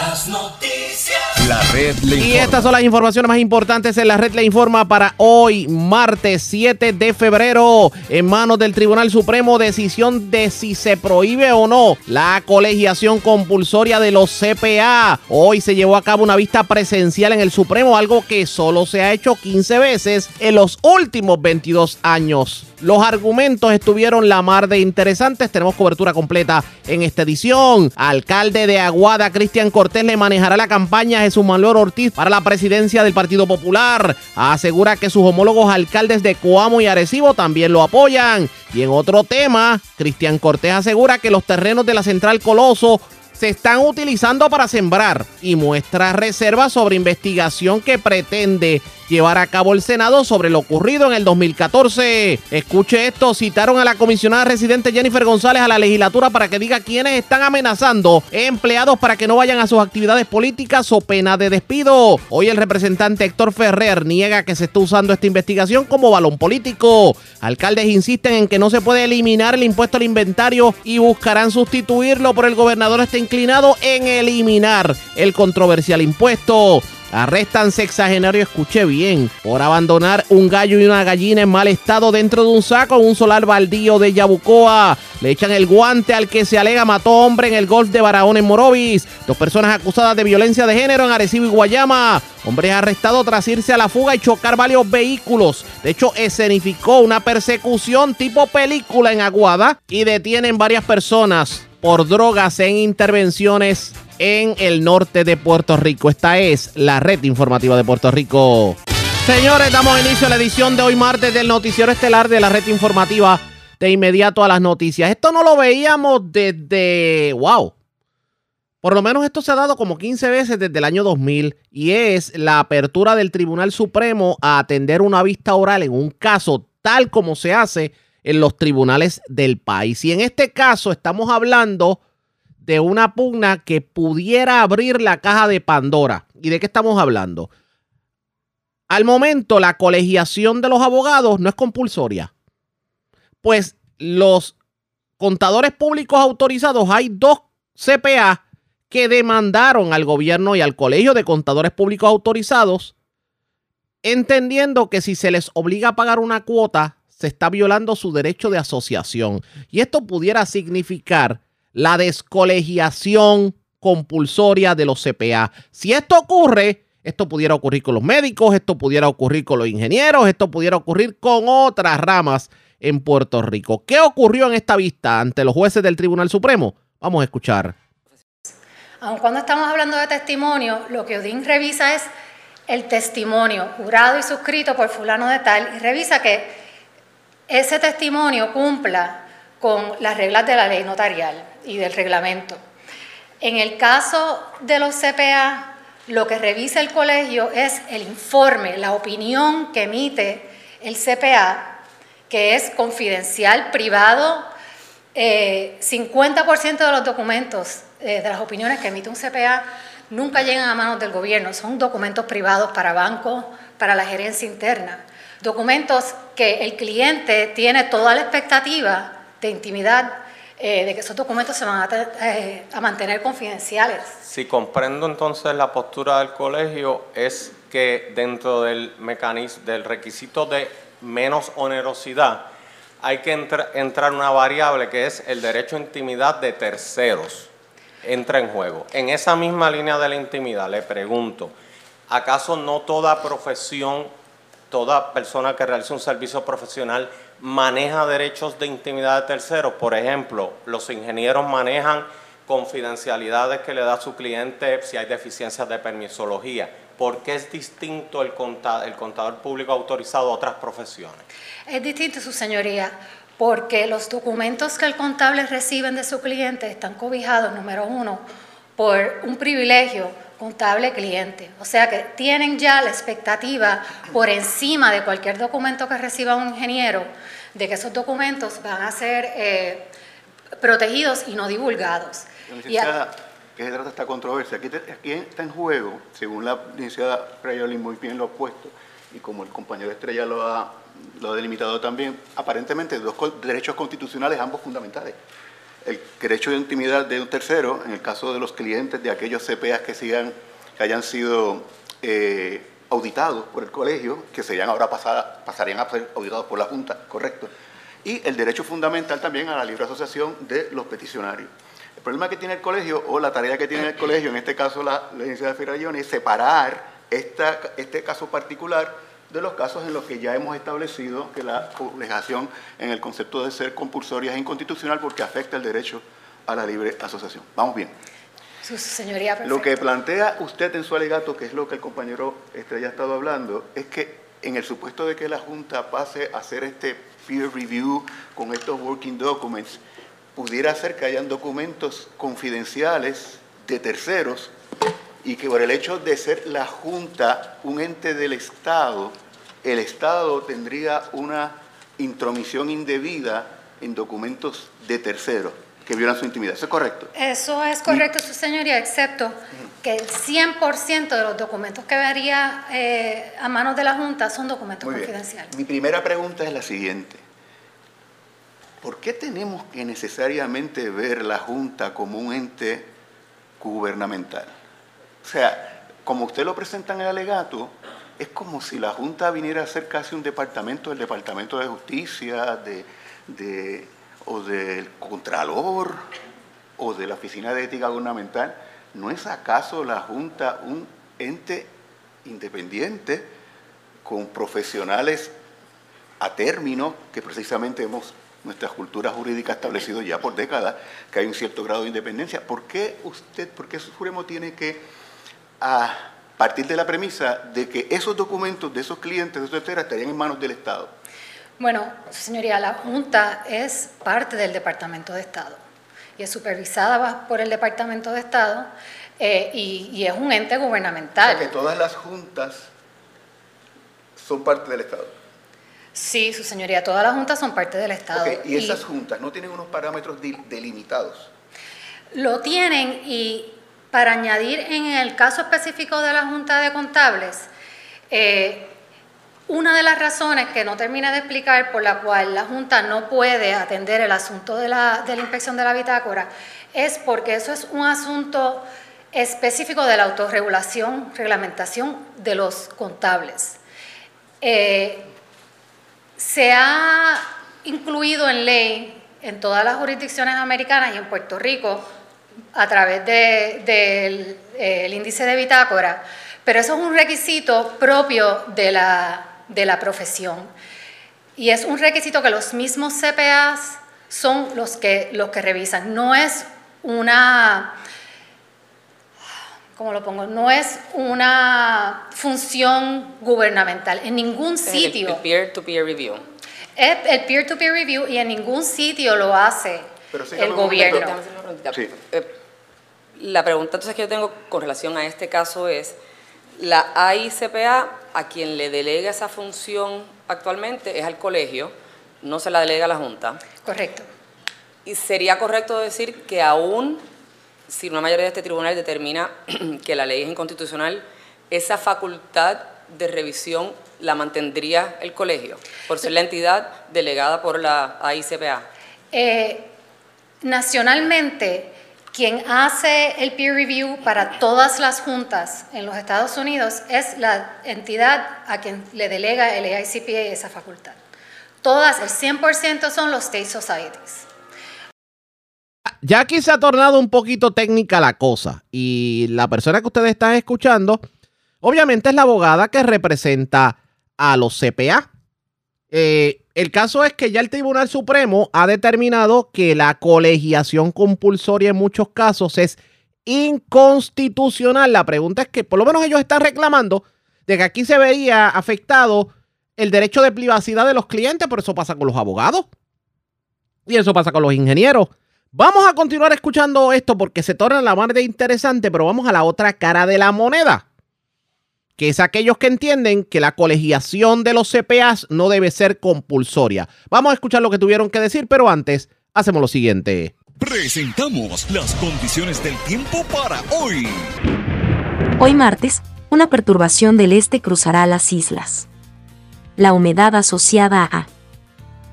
Las noticias. La red le informa. Y estas son las informaciones más importantes en la red le informa para hoy, martes 7 de febrero. En manos del Tribunal Supremo, decisión de si se prohíbe o no la colegiación compulsoria de los CPA. Hoy se llevó a cabo una vista presencial en el Supremo, algo que solo se ha hecho 15 veces en los últimos 22 años. Los argumentos estuvieron la mar de interesantes. Tenemos cobertura completa en esta edición. Alcalde de Aguada, Cristian Cortés, le manejará la campaña a Jesús Manuel Ortiz para la presidencia del Partido Popular. Asegura que sus homólogos alcaldes de Coamo y Arecibo también lo apoyan. Y en otro tema, Cristian Cortés asegura que los terrenos de la Central Coloso se están utilizando para sembrar y muestra reservas sobre investigación que pretende llevar a cabo el Senado sobre lo ocurrido en el 2014. Escuche esto, citaron a la comisionada residente Jennifer González a la legislatura para que diga quiénes están amenazando empleados para que no vayan a sus actividades políticas o pena de despido. Hoy el representante Héctor Ferrer niega que se está usando esta investigación como balón político. Alcaldes insisten en que no se puede eliminar el impuesto al inventario y buscarán sustituirlo, pero el gobernador está inclinado en eliminar el controversial impuesto. Arrestan sexagenario, escuché bien, por abandonar un gallo y una gallina en mal estado dentro de un saco en un solar baldío de Yabucoa. Le echan el guante al que se alega mató hombre en el golf de Barahona en Morovis. Dos personas acusadas de violencia de género en Arecibo y Guayama. Hombre arrestado tras irse a la fuga y chocar varios vehículos. De hecho, escenificó una persecución tipo película en Aguada y detienen varias personas por drogas en intervenciones en el norte de Puerto Rico. Esta es la red informativa de Puerto Rico. Señores, damos inicio a la edición de hoy martes del noticiero estelar de la red informativa de inmediato a las noticias. Esto no lo veíamos desde, wow, por lo menos esto se ha dado como 15 veces desde el año 2000 y es la apertura del Tribunal Supremo a atender una vista oral en un caso tal como se hace en los tribunales del país. Y en este caso estamos hablando de una pugna que pudiera abrir la caja de Pandora. ¿Y de qué estamos hablando? Al momento la colegiación de los abogados no es compulsoria. Pues los contadores públicos autorizados, hay dos CPA que demandaron al gobierno y al Colegio de Contadores Públicos Autorizados, entendiendo que si se les obliga a pagar una cuota, se está violando su derecho de asociación. Y esto pudiera significar la descolegiación compulsoria de los CPA. Si esto ocurre, esto pudiera ocurrir con los médicos, esto pudiera ocurrir con los ingenieros, esto pudiera ocurrir con otras ramas en Puerto Rico. ¿Qué ocurrió en esta vista ante los jueces del Tribunal Supremo? Vamos a escuchar. Aun cuando estamos hablando de testimonio, lo que Odín revisa es el testimonio jurado y suscrito por fulano de tal y revisa que ese testimonio cumpla con las reglas de la ley notarial y del reglamento. En el caso de los CPA, lo que revisa el colegio es el informe, la opinión que emite el CPA, que es confidencial, privado. Eh, 50% de los documentos, eh, de las opiniones que emite un CPA, nunca llegan a manos del gobierno. Son documentos privados para bancos, para la gerencia interna. Documentos que el cliente tiene toda la expectativa de intimidad eh, de que esos documentos se van a, eh, a, mantener confidenciales. Si comprendo entonces la postura del colegio es que dentro del mecanismo, del requisito de menos onerosidad, hay que entra, entrar una variable que es el derecho a intimidad de terceros. Entra en juego. En esa misma línea de la intimidad, le pregunto, ¿acaso no toda profesión, toda persona que realiza un servicio profesional maneja derechos de intimidad de terceros. Por ejemplo, los ingenieros manejan confidencialidades que le da a su cliente si hay deficiencias de permisología. ¿Por qué es distinto el contador, el contador público autorizado a otras profesiones? Es distinto, su señoría, porque los documentos que el contable reciben de su cliente están cobijados, número uno, por un privilegio contable cliente. O sea que tienen ya la expectativa por encima de cualquier documento que reciba un ingeniero de que esos documentos van a ser eh, protegidos y no divulgados. Licenciada, ¿qué se trata esta controversia? Aquí, te- aquí está en juego, según la licenciada Frayoli muy bien lo ha puesto, y como el compañero Estrella lo ha, lo ha delimitado también, aparentemente dos derechos constitucionales, ambos fundamentales. El derecho de intimidad de un tercero, en el caso de los clientes de aquellos CPAs que, hayan sido eh, auditados por el colegio, que serían ahora pasada- pasarían a ser auditados por la Junta, correcto. Y el derecho fundamental también a la libre asociación de los peticionarios. El problema que tiene el colegio, o la tarea que tiene el colegio, en este caso la, la Universidad de Firayoni, es separar este caso particular de los casos en los que ya hemos establecido que la colegiación en el concepto de ser compulsoria es inconstitucional porque afecta el derecho a la libre asociación. Vamos bien. su señoría, Lo que perfecto. plantea usted en su alegato, que es lo que el compañero Estrella ha estado hablando, es que en el supuesto de que la Junta pase a hacer este peer review con estos working documents, pudiera ser que hayan documentos confidenciales de terceros y que por el hecho de ser la Junta un ente del Estado, el Estado tendría una intromisión indebida en documentos de terceros que violan su intimidad. ¿Eso es correcto? Eso es correcto, su señoría, excepto que el 100% de los documentos que vería eh, a manos de la Junta son documentos Muy bien. confidenciales. Mi primera pregunta es la siguiente. ¿Por qué tenemos que necesariamente ver la Junta como un ente gubernamental? O sea, como usted lo presenta en el alegato, es como si la Junta viniera a ser casi un departamento del Departamento de Justicia, de, de- o del Contralor, o de la Oficina de Ética Gubernamental. ¿No es acaso la Junta un ente independiente con profesionales a término que precisamente hemos nuestra cultura jurídica establecido ya por décadas que hay un cierto grado de independencia. ¿Por qué usted, por qué Supremo tiene que a partir de la premisa de que esos documentos de esos clientes, de esos etcétera, estarían en manos del Estado? Bueno, su señoría, la Junta es parte del Departamento de Estado y es supervisada por el Departamento de Estado eh, y, y es un ente O sea, gubernamental. que todas las juntas son parte del Estado. Sí, su señoría, todas las juntas son parte del Estado. Y esas juntas no tienen unos parámetros delimitados. Lo tienen y para añadir en el caso específico de la Junta de Contables, eh, una de las razones que no termina de explicar por la cual la Junta no puede atender el asunto de la, inspección de la bitácora es porque eso es un asunto específico de la autorregulación, reglamentación de los contables. Eh, se ha incluido en ley en todas las jurisdicciones americanas y en Puerto Rico a través de- del el índice de bitácora, pero eso es un requisito propio de la, de la profesión. Y es un requisito que los mismos CPAs son los que, los que revisan. No es una, ¿cómo lo pongo? No es una función gubernamental. En ningún sitio. El peer-to-peer review. Es el peer-to-peer review y en ningún sitio lo hace Pero el momento. gobierno. Sí. Eh, La pregunta entonces que yo tengo con relación a este caso es, la AICPA, a quien le delega esa función actualmente es al colegio, no se la delega a la Junta. Correcto. Y sería correcto decir que aún si una mayoría de este tribunal determina que la ley es inconstitucional, esa facultad de revisión la mantendría el colegio, por ser la entidad delegada por la AICPA. Eh, nacionalmente, quien hace el peer review para todas las juntas en los Estados Unidos es la entidad a quien le delega el AICPA esa facultad. Todas, el 100% son los state societies. Ya aquí se ha tornado un poquito técnica la cosa y la persona que ustedes están escuchando, obviamente es la abogada que representa a los CPA. Eh, el caso es que ya el Tribunal Supremo ha determinado que la colegiación compulsoria en muchos casos es inconstitucional. La pregunta es que por lo menos ellos están reclamando de que aquí se veía afectado el derecho de privacidad de los clientes, pero eso pasa con los abogados y eso pasa con los ingenieros. Vamos a continuar escuchando esto porque se torna la más interesante, pero vamos a la otra cara de la moneda, que es aquellos que entienden que la colegiación de los CPAs no debe ser compulsoria. Vamos a escuchar lo que tuvieron que decir, pero antes hacemos lo siguiente. Presentamos las condiciones del tiempo para hoy. Hoy martes, una perturbación del este cruzará las islas. La humedad asociada a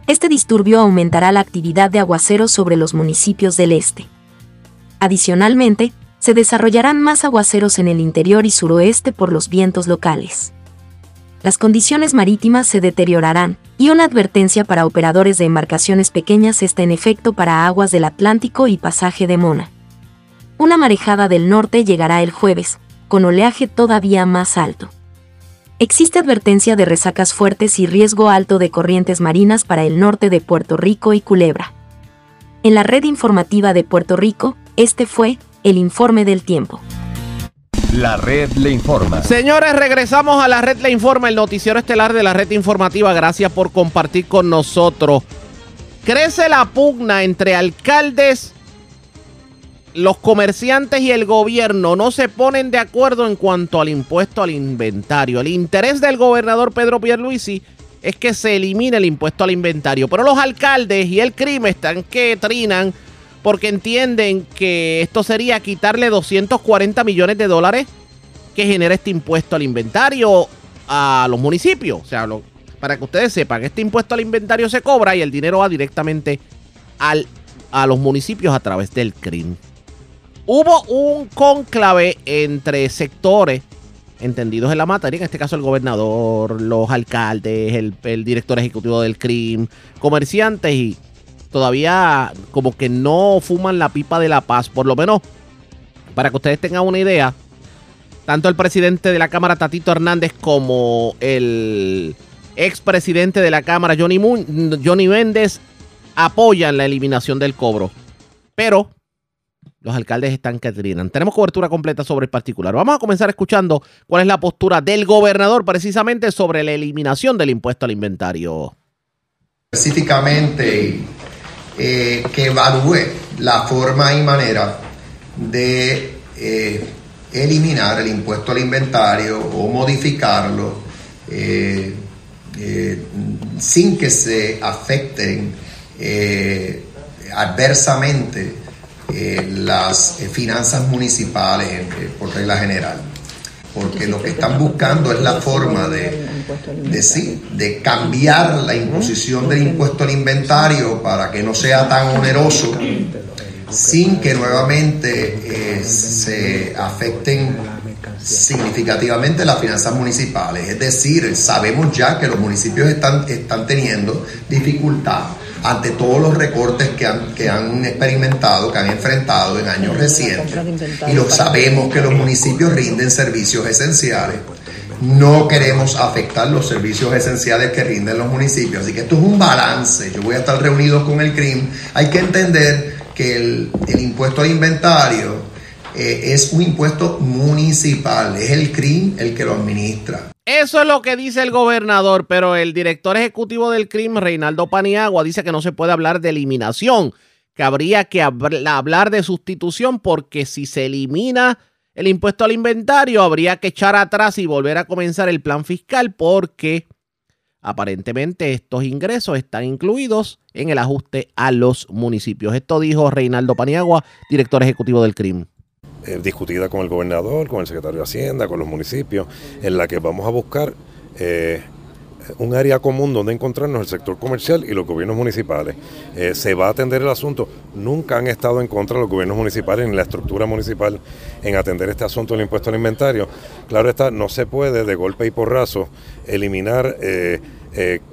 este disturbio aumentará la actividad de aguaceros sobre los municipios del este. Adicionalmente, se desarrollarán más aguaceros en el interior y suroeste por los vientos locales. Las condiciones marítimas se deteriorarán, y una advertencia para operadores de embarcaciones pequeñas está en efecto para aguas del Atlántico y pasaje de Mona. Una marejada del norte llegará el jueves, con oleaje todavía más alto. Existe advertencia de resacas fuertes y riesgo alto de corrientes marinas para el norte de Puerto Rico y Culebra. En la red informativa de Puerto Rico, este fue el informe del tiempo. La red le informa. Señores, regresamos a la red le informa, el noticiero estelar de la red informativa. Gracias por compartir con nosotros. Crece la pugna entre alcaldes los comerciantes y el gobierno no se ponen de acuerdo en cuanto al impuesto al inventario. El interés del gobernador Pedro Pierluisi es que se elimine el impuesto al inventario, pero los alcaldes y el crimen están que trinan porque entienden que esto sería quitarle 240 millones de dólares que genera este impuesto al inventario a los municipios. O sea, para que ustedes sepan, este impuesto al inventario se cobra y el dinero va directamente al, a los municipios a través del CRIM. Hubo un conclave entre sectores entendidos en la materia, en este caso el gobernador, los alcaldes, el, director ejecutivo del CRIM, comerciantes y todavía como que no fuman la pipa de la paz, por lo menos para que ustedes tengan una idea, tanto el presidente de la Cámara Tatito Hernández como el expresidente de la Cámara Johnny, Johnny Méndez apoyan la eliminación del cobro. Pero los alcaldes están que trinan. Tenemos cobertura completa sobre el particular. Vamos a comenzar escuchando cuál es la postura del gobernador precisamente sobre la eliminación del impuesto al inventario. Específicamente eh, que evalúe la forma y manera de eh, eliminar el impuesto al inventario o modificarlo eh, sin que se afecten adversamente las finanzas municipales por regla general. Porque lo que están buscando es la forma de, de, de cambiar la imposición del impuesto al inventario para que no sea tan oneroso sin que nuevamente se afecten significativamente las finanzas municipales. Es decir, sabemos ya que los municipios están, están teniendo dificultad ante todos los recortes que han, que han experimentado, que han enfrentado en años recientes. Y lo sabemos que los municipios rinden servicios esenciales. No queremos afectar los servicios esenciales que rinden los municipios. Así que esto es un balance. Yo voy a estar reunido con el CRIM. Hay que entender que el, impuesto al inventario eh, es un impuesto municipal. Es el CRIM el que lo administra. Eso es lo que dice el gobernador, pero el director ejecutivo del CRIM, Reinaldo Paniagua, dice que no se puede hablar de eliminación, que habría que hablar de sustitución porque si se elimina el impuesto al inventario, habría que echar atrás y volver a comenzar el plan fiscal porque aparentemente estos ingresos están incluidos en el ajuste a los municipios. Esto dijo Reinaldo Paniagua, director ejecutivo del CRIM. Eh, discutida con el gobernador, con el secretario de Hacienda, con los municipios, en la que vamos a buscar eh, un área común donde encontrarnos el sector comercial y los gobiernos municipales. Eh, se va a atender el asunto. Nunca han estado en contra los gobiernos municipales ni la estructura municipal en atender este asunto del impuesto al inventario. Claro está, no se puede de golpe y porrazo eliminar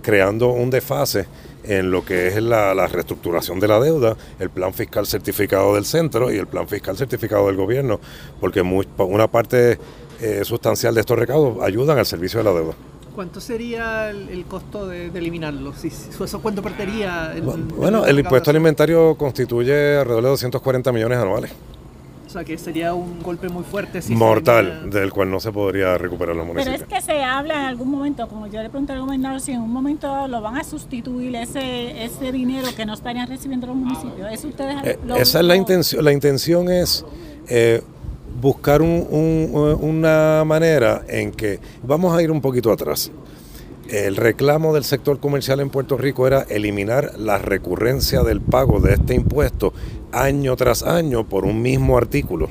creando un desfase en lo que es la, reestructuración de la deuda, el plan fiscal certificado del centro y el plan fiscal certificado del gobierno, porque una parte eh, sustancial de estos recaudos ayudan al servicio de la deuda. ¿Cuánto sería el, costo de, eliminarlo? Si, ¿Eso cuánto perdería? bueno, el impuesto al inventario constituye alrededor de 240 millones anuales. sea que sería un golpe muy fuerte. Si mortal, del cual no se podría recuperar los Pero municipios. es que se habla en algún momento, como yo le pregunté al gobernador, si en un momento lo van a sustituir ese ese dinero que no estarían recibiendo los municipios. ¿Eso ustedes Eh, lo- esa es la intención. La intención es eh, buscar un- un- una manera en que vamos a ir un poquito atrás. El reclamo del sector comercial en Puerto Rico era eliminar la recurrencia del pago de este impuesto año tras año por un mismo artículo.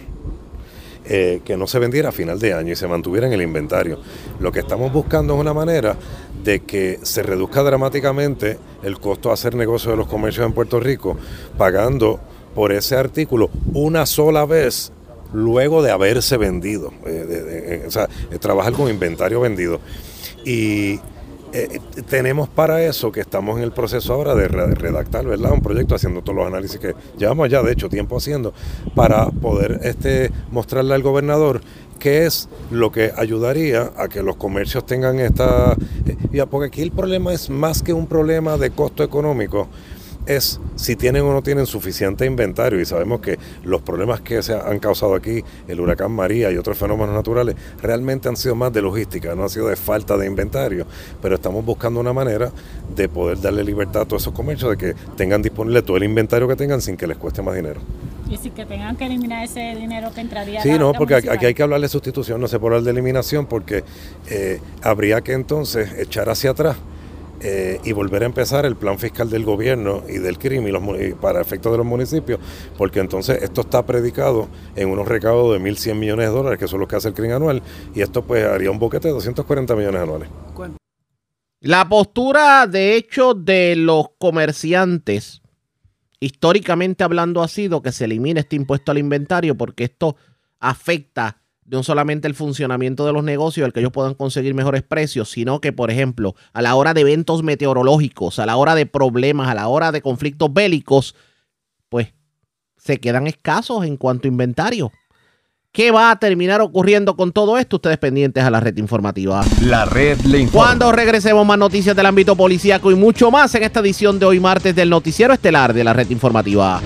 eh, que no se vendiera a final de año y se mantuviera en el inventario. Lo que estamos buscando es una manera de que se reduzca dramáticamente el costo de hacer negocio de los comercios en Puerto Rico, pagando por ese artículo una sola vez luego de haberse vendido. eh, eh, o sea, eh, trabajar con inventario vendido. Y tenemos para eso que estamos en el proceso ahora de re- redactar, ¿verdad? Un proyecto haciendo todos los análisis que llevamos ya, de hecho, tiempo haciendo, para poder este, mostrarle al gobernador qué es lo que ayudaría a que los comercios tengan esta... porque aquí el problema es más que un problema de costo económico, es si tienen o no tienen suficiente inventario y sabemos que los problemas que se han causado aquí, el huracán María y otros fenómenos naturales, realmente han sido más de logística, no ha sido de falta de inventario, pero estamos buscando una manera de poder darle libertad a todos esos comercios, de que tengan disponible todo el inventario que tengan sin que les cueste más dinero. Y si que tengan que eliminar ese dinero que entraría a Sí, la- no, porque municipal. aquí hay que hablar de sustitución, no se puede hablar de eliminación, porque eh, habría que entonces echar hacia atrás eh, y volver a empezar el plan fiscal del gobierno y del crimen y los mu- y para efectos de los municipios, porque entonces esto está predicado en unos recaudos de 1.100 millones de dólares, que son los que hace el crimen anual, y esto pues haría un boquete de 240 millones anuales. La postura, de hecho, de los comerciantes, históricamente hablando, ha sido que se elimine este impuesto al inventario porque esto afecta no solamente el funcionamiento de los negocios, el que ellos puedan conseguir mejores precios, sino que, por ejemplo, a la hora de eventos meteorológicos, a la hora de problemas, a la hora de conflictos bélicos, pues se quedan escasos en cuanto a inventario. ¿Qué va a terminar ocurriendo con todo esto? Ustedes pendientes a la red informativa. La red le informa. Cuando regresemos más noticias del ámbito policíaco y mucho más en esta edición de hoy martes del noticiero estelar de la red informativa.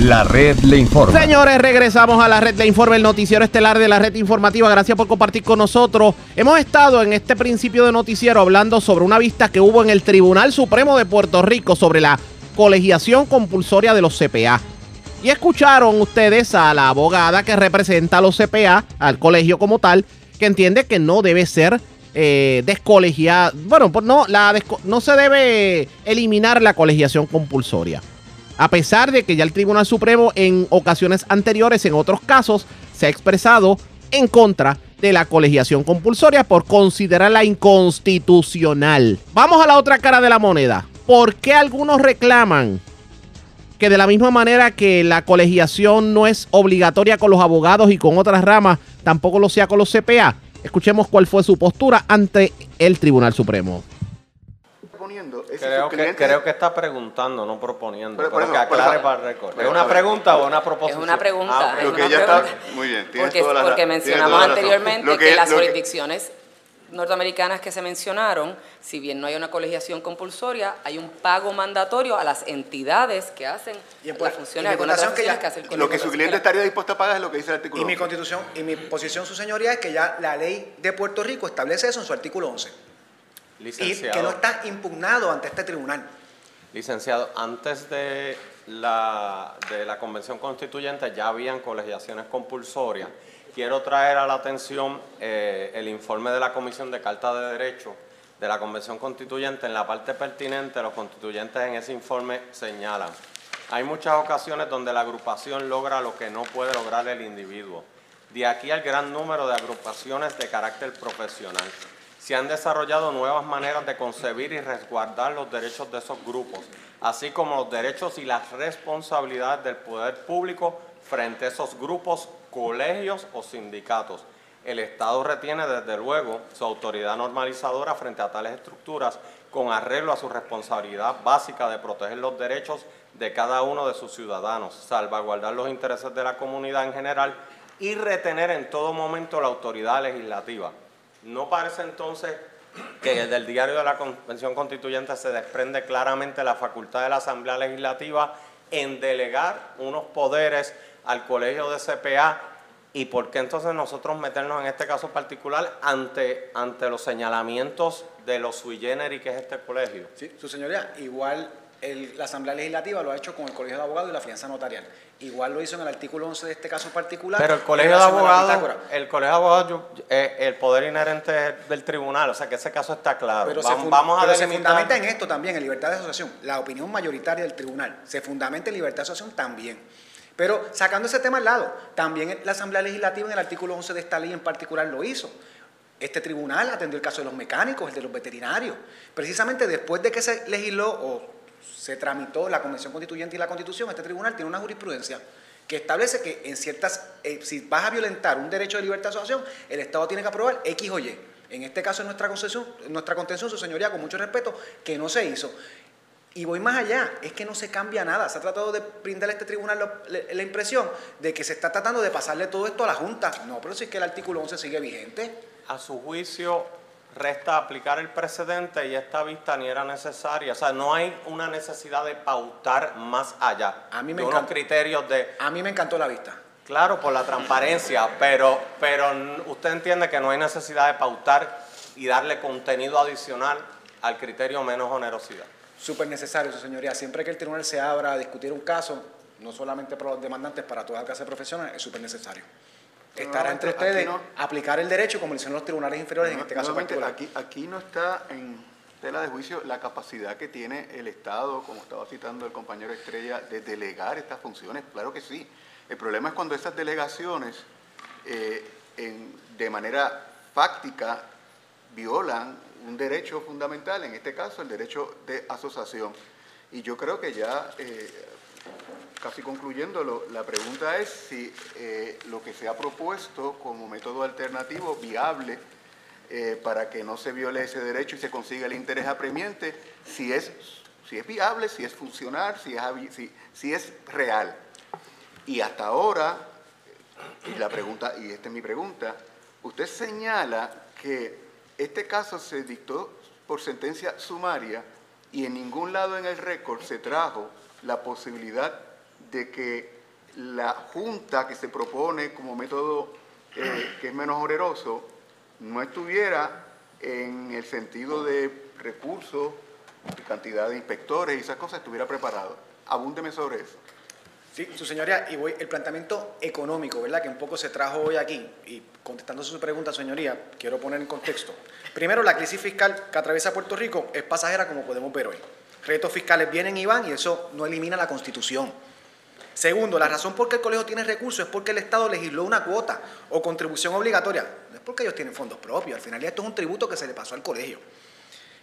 La red le informa. Señores, regresamos a la red de informe, el noticiero estelar de la red informativa. Gracias por compartir con nosotros. Hemos estado en este principio de noticiero hablando sobre una vista que hubo en el Tribunal Supremo de Puerto Rico sobre la colegiación compulsoria de los CPA. Y escucharon ustedes a la abogada que representa a los CPA, al colegio como tal, que entiende que no debe ser eh, descolegiada. Bueno, pues no, la no se debe eliminar la colegiación compulsoria. A pesar de que ya el Tribunal Supremo en ocasiones anteriores, en otros casos, se ha expresado en contra de la colegiación compulsoria por considerarla inconstitucional. Vamos a la otra cara de la moneda. ¿Por qué algunos reclaman que de la misma manera que la colegiación no es obligatoria con los abogados y con otras ramas, tampoco lo sea con los CPA? Escuchemos cuál fue su postura ante el Tribunal Supremo. Creo que, creo que está preguntando, no proponiendo. Pero Pero, por que eso, por aclare eso. para el récord. ¿Es una pregunta o una proposición? Es una pregunta. Ah, es Lo una que ella está. Muy bien, tienes Porque, toda la porque mencionamos toda la razón. anteriormente Lo que, las lo jurisdicciones norteamericanas que se mencionaron, si bien no hay una colegiación compulsoria, hay un pago mandatorio a las entidades que hacen las funciones, mi algunas de las contación que ya- funciones que hace el Lo que su cliente estaría dispuesto a pagar es lo que dice el artículo Y mi 11. constitución y mi posición, su señoría, es que ya la ley de Puerto Rico establece eso en su artículo 11. Y Licenciado. que no está impugnado ante este tribunal. Licenciado, antes de la, de la Convención Constituyente ya habían colegiaciones compulsorias. Quiero traer a la atención eh, el informe de la Comisión de Carta de Derecho de la Convención Constituyente. En la parte pertinente, los constituyentes en ese informe señalan. Hay muchas ocasiones donde la agrupación logra lo que no puede lograr el individuo. De aquí al gran número de agrupaciones de carácter profesional. Se han desarrollado nuevas maneras de concebir y resguardar los derechos de esos grupos, así como los derechos y las responsabilidades del poder público frente a esos grupos, colegios o sindicatos. El Estado retiene desde luego su autoridad normalizadora frente a tales estructuras con arreglo a su responsabilidad básica de proteger los derechos de cada uno de sus ciudadanos, salvaguardar los intereses de la comunidad en general y retener en todo momento la autoridad legislativa. ¿No parece entonces que del diario de la Convención Constituyente se desprende claramente la facultad de la Asamblea Legislativa en delegar unos poderes al colegio de CPA y por qué entonces nosotros meternos en este caso particular ante, ante los señalamientos de los sui generis que es este colegio. Sí, su señoría, igual el- la Asamblea Legislativa lo ha hecho con el Colegio de Abogados y la fianza notarial. Igual lo hizo en el artículo 11 de este caso particular. Pero el colegio de abogados, el colegio de abogados, eh, el poder inherente del tribunal, o sea que ese caso está claro. Pero, se, vamos, fun- vamos a pero se fundamenta en esto también, en libertad de asociación. La opinión mayoritaria del tribunal se fundamenta en libertad de asociación también. Pero sacando ese tema al lado, también la Asamblea Legislativa en el artículo 11 de esta ley en particular lo hizo. Este tribunal atendió el caso de los mecánicos, el de los veterinarios. Precisamente después de que se legisló o se tramitó la Convención Constituyente y la Constitución, este tribunal tiene una jurisprudencia que establece que en ciertas, eh, si vas a violentar un derecho de libertad de asociación, el Estado tiene que aprobar X o Y. En este caso, en nuestra concepción, en nuestra contención, su señoría, con mucho respeto, que no se hizo. Y voy más allá, es que no se cambia nada. Se ha tratado de brindarle a este tribunal la impresión de que se está tratando de pasarle todo esto a la Junta. No, pero si es que el artículo 11 sigue vigente. a su juicio resta aplicar el precedente y esta vista ni era necesaria. O sea, no hay una necesidad de pautar más allá. A mí me encanta. criterios de... A mí me encantó la vista. Claro, por la transparencia, pero, pero usted entiende que no hay necesidad de pautar y darle contenido adicional al criterio menos onerosidad. Súper necesario, su señoría. Siempre que el tribunal se abra a discutir un caso, no solamente para los demandantes, para toda clase profesional, es súper necesario. Estará entre ustedes aplicar el derecho como lo hicieron los tribunales inferiores en este caso particular. aquí, aquí no está en tela de juicio la capacidad que tiene el Estado, como estaba citando el compañero Estrella, de delegar estas funciones. Claro que sí. El problema es cuando esas delegaciones eh, en- de manera fáctica violan un derecho fundamental, en este caso el derecho de asociación. Y yo creo que ya, eh, casi concluyéndolo, la pregunta es si eh, lo que se ha propuesto como método alternativo viable eh, para que no se viole ese derecho y se consiga el interés apremiante, si es, viable, si es funcional, si es, real. Y hasta ahora, y y esta es mi pregunta, usted señala que este caso se dictó por sentencia sumaria y en ningún lado en el récord se trajo la posibilidad de que la junta que se propone como método eh, que es menos oneroso no estuviera en el sentido de recursos, de cantidad de inspectores y esas cosas, estuviera preparado. Abúndeme sobre eso. Sí, su señoría, y voy, el planteamiento económico, ¿verdad? Que un poco se trajo hoy aquí, y contestando su pregunta, señoría, quiero poner en contexto. Primero, la crisis fiscal que atraviesa Puerto Rico es pasajera, como podemos ver hoy. Retos fiscales vienen y van, y eso no elimina la Constitución. Segundo, la razón por qué el colegio tiene recursos es porque el Estado legisló una cuota o contribución obligatoria. No es porque ellos tienen fondos propios, al final esto es un tributo que se le pasó al colegio,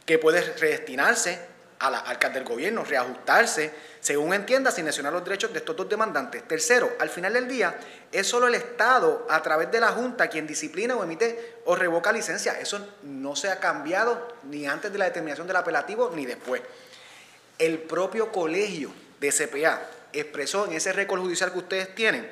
que puede redestinarse a la del gobierno, reajustarse según entienda sin lesionar los derechos de estos dos demandantes. Tercero, al final del día es solo el Estado a través de la Junta quien disciplina o emite o revoca licencia. Eso no se ha cambiado ni antes de la determinación del apelativo ni después. El propio colegio de CPA expresó en ese récord judicial que ustedes tienen,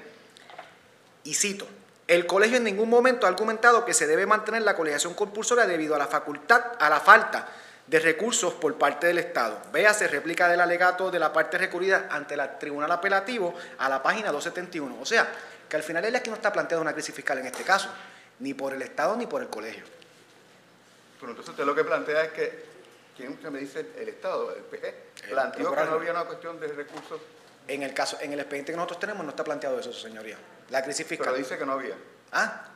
y cito, el colegio en ningún momento ha argumentado que se debe mantener la colegiación compulsoria debido a la facultad, a la falta de recursos por parte del Estado. Véase réplica del alegato de la parte recurrida ante el Tribunal Apelativo a la página 271. O sea, que al final es que no está planteada una crisis fiscal en este caso, ni por el Estado ni por el colegio. Pero entonces usted lo que plantea es que, ¿quién usted me dice? El Estado, el PG, planteó que no había una cuestión de recursos, En el caso, en el expediente que nosotros tenemos no está planteado eso, su señoría. La crisis fiscal. pero dice que no había. Ah,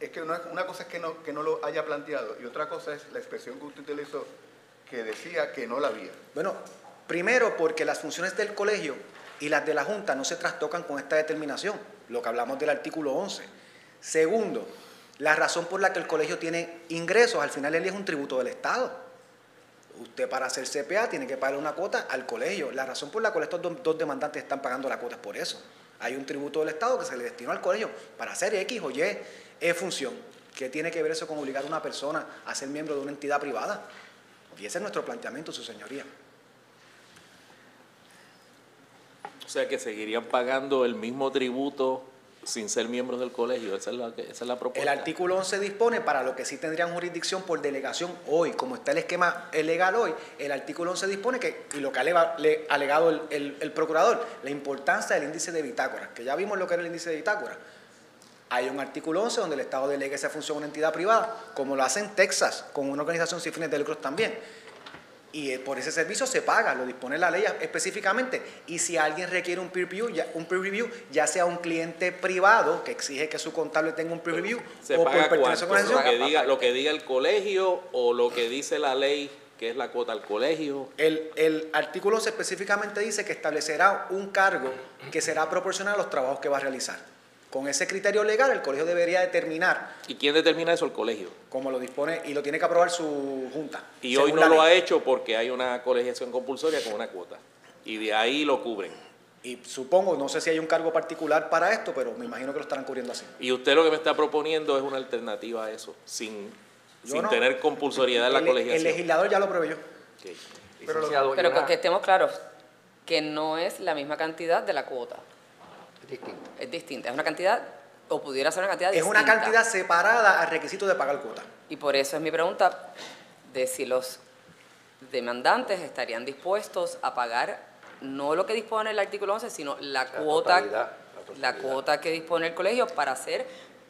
Es que es- una cosa es que no, que no lo haya planteado y otra cosa es la expresión que usted utilizó que decía que no la había. Bueno, primero porque las funciones del colegio y las de la Junta no se trastocan con esta determinación, lo que hablamos del artículo 11. Segundo, la razón por la que el colegio tiene ingresos, al final él es un tributo del Estado. Usted para hacer CPA tiene que pagar una cuota al colegio. La razón por la cual estos dos, dos demandantes están pagando la cuota es por eso. Hay un tributo del Estado que se le destinó al colegio para hacer X o Y eh, función. ¿Qué tiene que ver eso con obligar a una persona a ser miembro de una entidad privada? Y ese es nuestro planteamiento, su señoría. O sea que seguirían pagando el mismo tributo sin ser miembros del colegio. Esa es la, esa es la propuesta. El artículo 11 dispone para lo que sí tendrían jurisdicción por delegación hoy, como está el esquema eh, legal hoy, el artículo 11 dispone que, y lo que ha alega- le- ha alegado el, el- el procurador, la importancia del índice de bitácora, que ya vimos lo que era el índice de bitácora. Hay un artículo 11 donde el Estado delega esa función a una entidad privada, como lo hace en Texas, con una organización sin fines de lucros también. Y eh, por ese servicio se paga, lo dispone la ley específicamente. Y si alguien requiere un peer review, ya, un peer review, ya sea un cliente privado que exige que su contable tenga un peer review, ¿Se o por paga pertenecer a cuánto? una Lo que, diga, lo que diga el colegio o lo que dice la ley, que es la cuota al colegio. El, el artículo 11 específicamente dice que establecerá un cargo que será proporcional a los trabajos que va a realizar. Con ese criterio legal, el colegio debería determinar, ¿Y quién determina eso? El colegio. como lo dispone, y lo tiene que aprobar su junta. Y hoy no lo ha hecho porque hay una colegiación compulsoria con una cuota. Y de ahí lo cubren. Y supongo, no sé si hay un cargo particular para esto, pero me imagino que lo estarán cubriendo así. Y usted lo que me está proponiendo es una alternativa a eso, sin, sin no. tener compulsoriedad en la El- el, colegiación. legislador ya lo proveyó. Pero, que, que estemos claros, que no es la misma cantidad de la cuota. Es distinta. Es una cantidad, o pudiera ser una cantidad Es una distinta. cantidad separada al requisito de pagar cuota. Y por eso es mi pregunta de si los demandantes estarían dispuestos a pagar no lo que dispone el artículo 11, sino la, cuota, totalidad, la cuota que dispone el colegio para hacer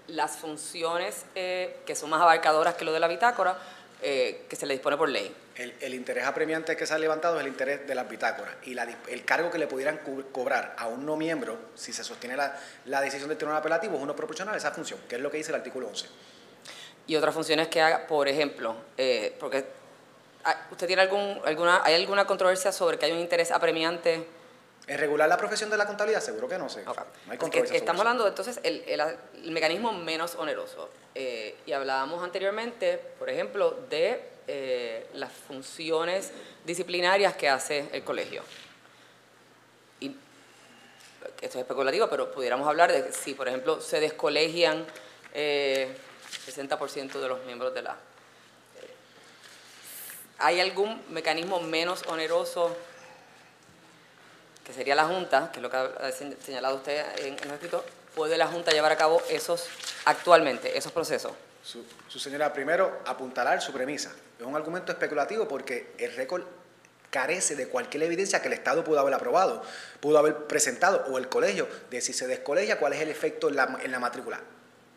las funciones eh, que son más abarcadoras que lo de la bitácora, eh, que se le dispone por ley. El, el interés apremiante que se ha levantado es el interés de las bitácoras y la el cargo que le pudieran cobrar a un no miembro, si se sostiene la, la decisión del tribunal apelativo, es uno proporcional a esa función, que es lo que dice el artículo 11. Y otras funciones que haga, por ejemplo, eh, porque ah, usted tiene algún, alguna, hay alguna controversia sobre que hay un interés apremiante. ¿En regular la profesión de la contabilidad? Seguro que no sé. No hay controversia estamos hablando entonces el, el, el mecanismo menos oneroso. Eh, y hablábamos anteriormente, por ejemplo, de eh, las funciones disciplinarias que hace el colegio. Y esto es especulativo, pero pudiéramos hablar de si, por ejemplo, se descolegian eh, 60% de los miembros de la... ¿Hay algún mecanismo menos oneroso que sería la Junta, que es lo que ha se- señalado usted en, en lo escrito, puede la Junta llevar a cabo esos actualmente, esos procesos? Su, su señora, primero, apuntalar su premisa. Es un argumento especulativo porque el récord carece de cualquier evidencia que el Estado pudo haber aprobado, pudo haber presentado, o el colegio, de si se descolegia, cuál es el efecto en la, en la matrícula.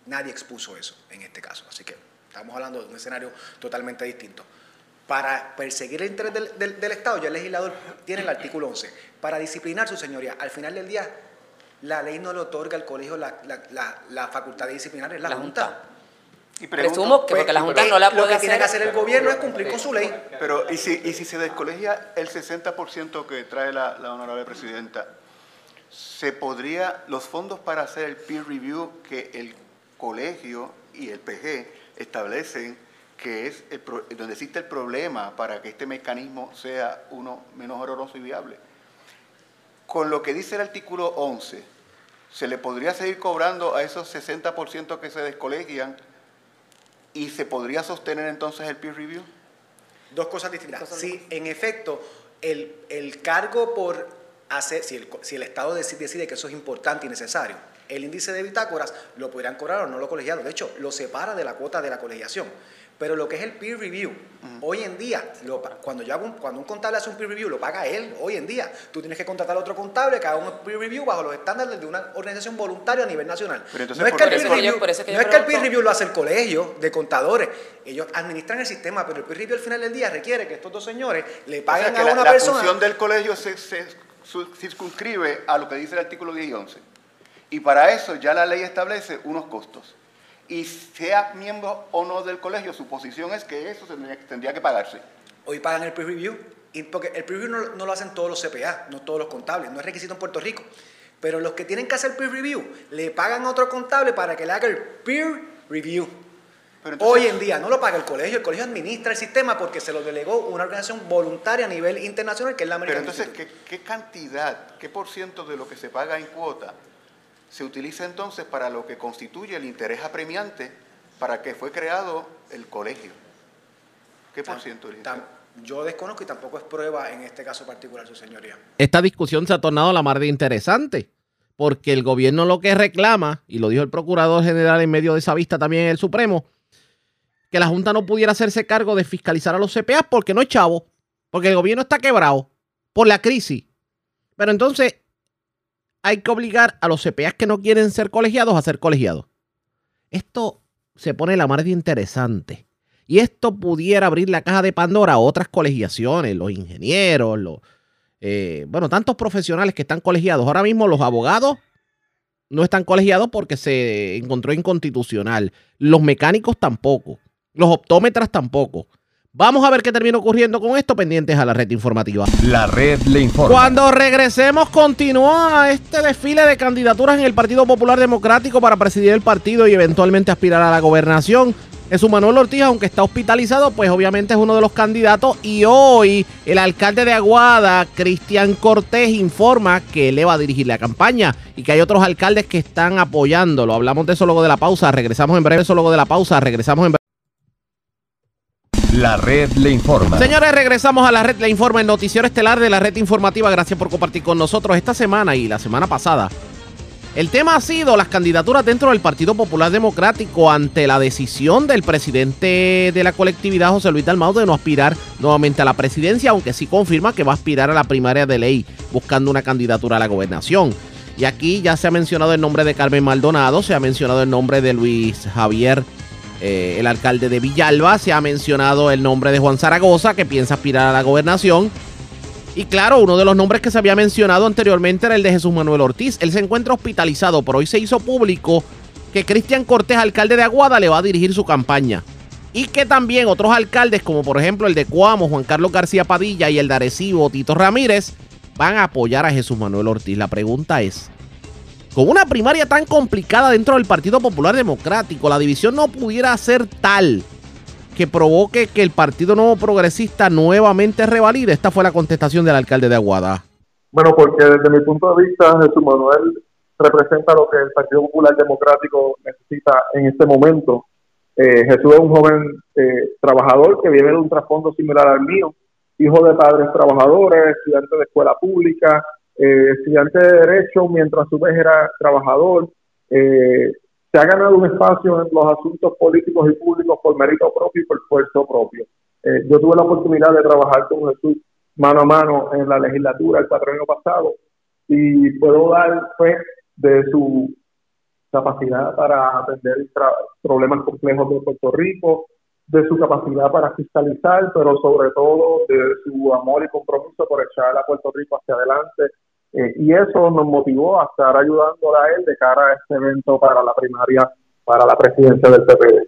Nadie expuso eso en este caso. Así que estamos hablando de un escenario totalmente distinto. Para perseguir el interés del, del- del Estado, ya el legislador tiene el artículo 11. Para disciplinar, su señoría, al final del día, la ley no le otorga al colegio la, la- la- facultad de disciplinar, es la, La Junta. Junta. Y Presumo que porque la Junta no la Lo puede que tiene que hacer- hacer el gobierno es cumplir con su ley. Pero, ¿y si, y si se descolegia el 60% que trae la, la honorable presidenta? ¿Se podría, los fondos para hacer el peer review que el colegio y el PG establecen, que es el pro- donde existe el problema para que este mecanismo sea uno menos horroroso y viable? Con lo que dice el artículo 11, ¿se le podría seguir cobrando a esos 60% que se descolegian y se podría sostener entonces el peer review? Dos cosas distintas. Si en efecto el, el cargo por hacer, si el, co- si el Estado deci- decide que eso es importante y necesario, el índice de bitácoras lo podrían cobrar o no lo colegiado. De hecho, lo separa de la cuota de la colegiación. Pero lo que es el peer review, hoy en día, lo cuando, yo hago un, cuando un contable hace un peer review, lo paga él hoy en día. Tú tienes que contratar a otro contable que haga un peer review bajo los estándares de una organización voluntaria a nivel nacional. Pero entonces, no es ¿por que el peer review, por eso que yo no es que el peer pregunto- review lo hace el colegio de contadores. Ellos administran el sistema, pero el peer review al final del día requiere que estos dos señores le O sea, paguen a la, una la persona. función del colegio se, se circunscribe a lo que dice el artículo 10 y 11. Y para eso ya la ley establece unos costos. Y sea miembro o no del colegio, su posición es que eso tendría, tendría que pagarse. Hoy pagan el peer review, y porque el peer review no, no lo hacen todos los CPA, no todos los contables, no es requisito en Puerto Rico. Pero los que tienen que hacer peer review le pagan a otro contable para que le haga el peer review. entonces- Hoy en día no lo paga el colegio, el colegio administra el sistema porque se lo delegó una organización voluntaria a nivel internacional que es la Pero American entonces, Institute. ¿qué, qué cantidad, qué por ciento de lo que se paga en cuota se utiliza entonces para lo que constituye el interés apremiante para que fue creado el colegio? ¿Qué por ciento? Tam- Yo desconozco y tampoco es prueba en este caso particular, su señoría. Esta discusión se ha tornado la mar de interesante, porque el gobierno lo que reclama, y lo dijo el procurador general en medio de esa vista también en el Supremo, que la Junta no pudiera hacerse cargo de fiscalizar a los CPA porque no es chavo, porque el gobierno está quebrado por la crisis. Pero entonces hay que obligar a los CPA que no quieren ser colegiados a ser colegiados. Esto se pone la mar de interesante. Y esto pudiera abrir la caja de Pandora a otras colegiaciones, los ingenieros, los, eh, bueno, tantos profesionales que están colegiados. Ahora mismo los abogados no están colegiados porque se encontró inconstitucional. Los mecánicos tampoco. Los optómetras tampoco. Vamos a ver qué termina ocurriendo con esto, pendientes a la red informativa. La red le informa. Cuando regresemos, continúa este desfile de candidaturas en el Partido Popular Democrático para presidir el partido y eventualmente aspirar a la gobernación. Jesús Manuel Ortiz, aunque está hospitalizado, pues obviamente es uno de los candidatos. Y hoy el alcalde de Aguada, Cristian Cortés, informa que le va a dirigir la campaña y que hay otros alcaldes que están apoyándolo. Hablamos de eso luego de la pausa. Regresamos en breve. Eso luego de la pausa. Regresamos en breve. La red le informa. Señores, regresamos a la red Le Informa, el noticiero estelar de la red informativa. Gracias por compartir con nosotros esta semana y la semana pasada. El tema ha sido las candidaturas dentro del Partido Popular Democrático ante la decisión del presidente de la colectividad, José Luis Dalmau, de no aspirar nuevamente a la presidencia, aunque sí confirma que va a aspirar a la primaria de ley buscando una candidatura a la gobernación. Y aquí ya se ha mencionado el nombre de Carmen Maldonado, se ha mencionado el nombre de Luis Javier eh, el alcalde de Villalba, se ha mencionado el nombre de Juan Zaragoza, que piensa aspirar a la gobernación. Y claro, uno de los nombres que se había mencionado anteriormente era el de Jesús Manuel Ortiz. Él se encuentra hospitalizado, pero hoy se hizo público que Cristian Cortés, alcalde de Aguada, le va a dirigir su campaña. Y que también otros alcaldes, como por ejemplo el de Cuamo, Juan Carlos García Padilla y el de Arecibo, Tito Ramírez, van a apoyar a Jesús Manuel Ortiz. La pregunta es, con una primaria tan complicada dentro del Partido Popular Democrático, la división no pudiera ser tal que provoque que el Partido Nuevo Progresista nuevamente revalide. Esta fue la contestación del alcalde de Aguada. Bueno, porque desde mi punto de vista, Jesús Manuel representa lo que el Partido Popular Democrático necesita en este momento. Eh, Jesús es un joven eh, trabajador que viene de un trasfondo similar al mío, hijo de padres trabajadores, estudiante de escuela pública, eh, estudiante de Derecho, mientras su vez era trabajador. Eh, se ha ganado un espacio en los asuntos políticos y públicos por mérito propio y por esfuerzo propio. Eh, yo tuve la oportunidad de trabajar con Jesús mano a mano en la legislatura el cuatro año pasado y puedo dar fe de su capacidad para atender problemas complejos de Puerto Rico, de su capacidad para fiscalizar, pero sobre todo de su amor y compromiso por echar a Puerto Rico hacia adelante eh, y eso nos motivó a estar ayudando a él de cara a este evento para la primaria, para la presidencia del PPD.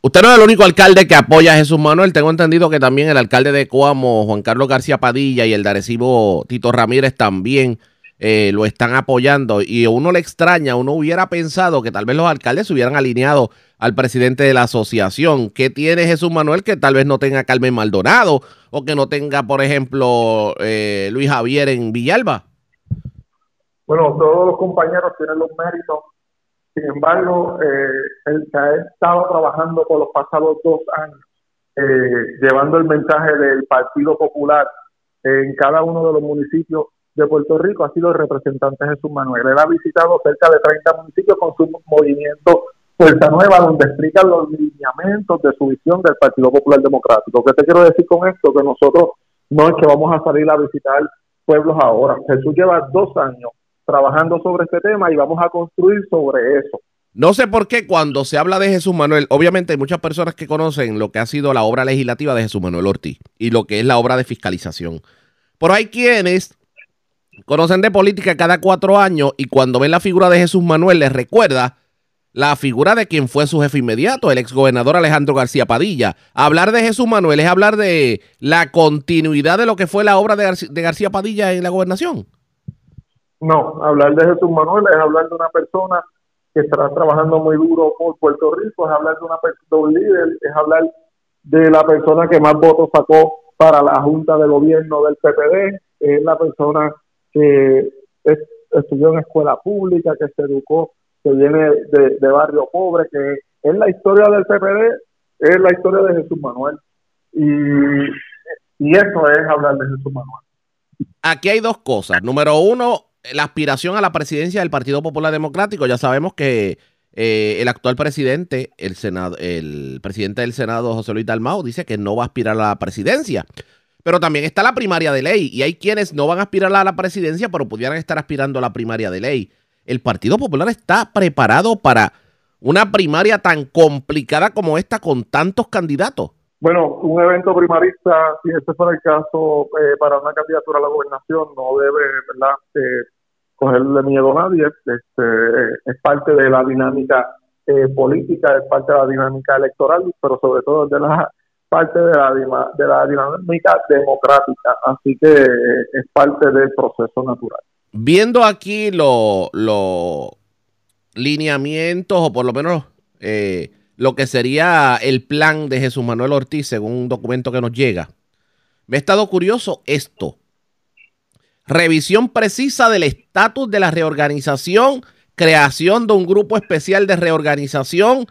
Usted no es el único alcalde que apoya a Jesús Manuel. Tengo entendido que también el alcalde de Coamo, Juan Carlos García Padilla, y el de Arecibo, Tito Ramírez, también eh, lo están apoyando. Y uno le extraña, uno hubiera pensado que tal vez los alcaldes se hubieran alineado al presidente de la asociación. ¿Qué tiene Jesús Manuel que tal vez no tenga Carmen Maldonado o que no tenga, por ejemplo, eh, Luis Javier en Villalba? Bueno, todos los compañeros tienen los méritos. Sin embargo, eh, él se ha estado trabajando por los pasados dos años, eh, llevando el mensaje del Partido Popular en cada uno de los municipios de Puerto Rico. Ha sido el representante Jesús Manuel. Él ha visitado cerca de 30 municipios con su movimiento Fuerza Nueva, donde explica los lineamientos de su visión del Partido Popular Democrático. ¿Qué te quiero decir con esto? Que nosotros no es que vamos a salir a visitar pueblos ahora. Jesús lleva dos años trabajando sobre este tema y vamos a construir sobre eso. No sé por qué cuando se habla de Jesús Manuel, obviamente hay muchas personas que conocen lo que ha sido la obra legislativa de Jesús Manuel Ortiz y lo que es la obra de fiscalización. Pero hay quienes conocen de política cada cuatro años y cuando ven la figura de Jesús Manuel les recuerda la figura de quien fue su jefe inmediato, el exgobernador Alejandro García Padilla. Hablar de Jesús Manuel es hablar de la continuidad de lo que fue la obra de, García Padilla en la gobernación. No, hablar de Jesús Manuel es hablar de una persona que estará trabajando muy duro por Puerto Rico, es hablar de una persona, un líder, es hablar de la persona que más votos sacó para la Junta de Gobierno del PPD, es la persona que estudió en escuela pública, que se educó, que viene de, barrio pobre, que es la historia del PPD, es la historia de Jesús Manuel. Y, y eso es hablar de Jesús Manuel aquí hay dos cosas. Número uno, la aspiración a la presidencia del Partido Popular Democrático. Ya sabemos que eh, el actual presidente, el, Senado, el presidente del Senado, José Luis Dalmao, dice que no va a aspirar a la presidencia. Pero también está la primaria de ley y hay quienes no van a aspirar a la presidencia, pero pudieran estar aspirando a la primaria de ley. ¿El Partido Popular está preparado para una primaria tan complicada como esta con tantos candidatos? Bueno, un evento primarista, si este fuera el caso eh, para una candidatura a la gobernación, no debe ¿verdad? Eh, cogerle miedo a nadie. Este, es parte de la dinámica eh, política, es parte de la dinámica electoral, pero sobre todo de la parte de la, dinámica democrática. Así que es parte del proceso natural. Viendo aquí los lineamientos, o por lo menos eh, lo que sería el plan de Jesús Manuel Ortiz, según un documento que nos llega, me ha estado curioso esto. Revisión precisa del estatus de la reorganización, creación de un grupo especial de reorganización,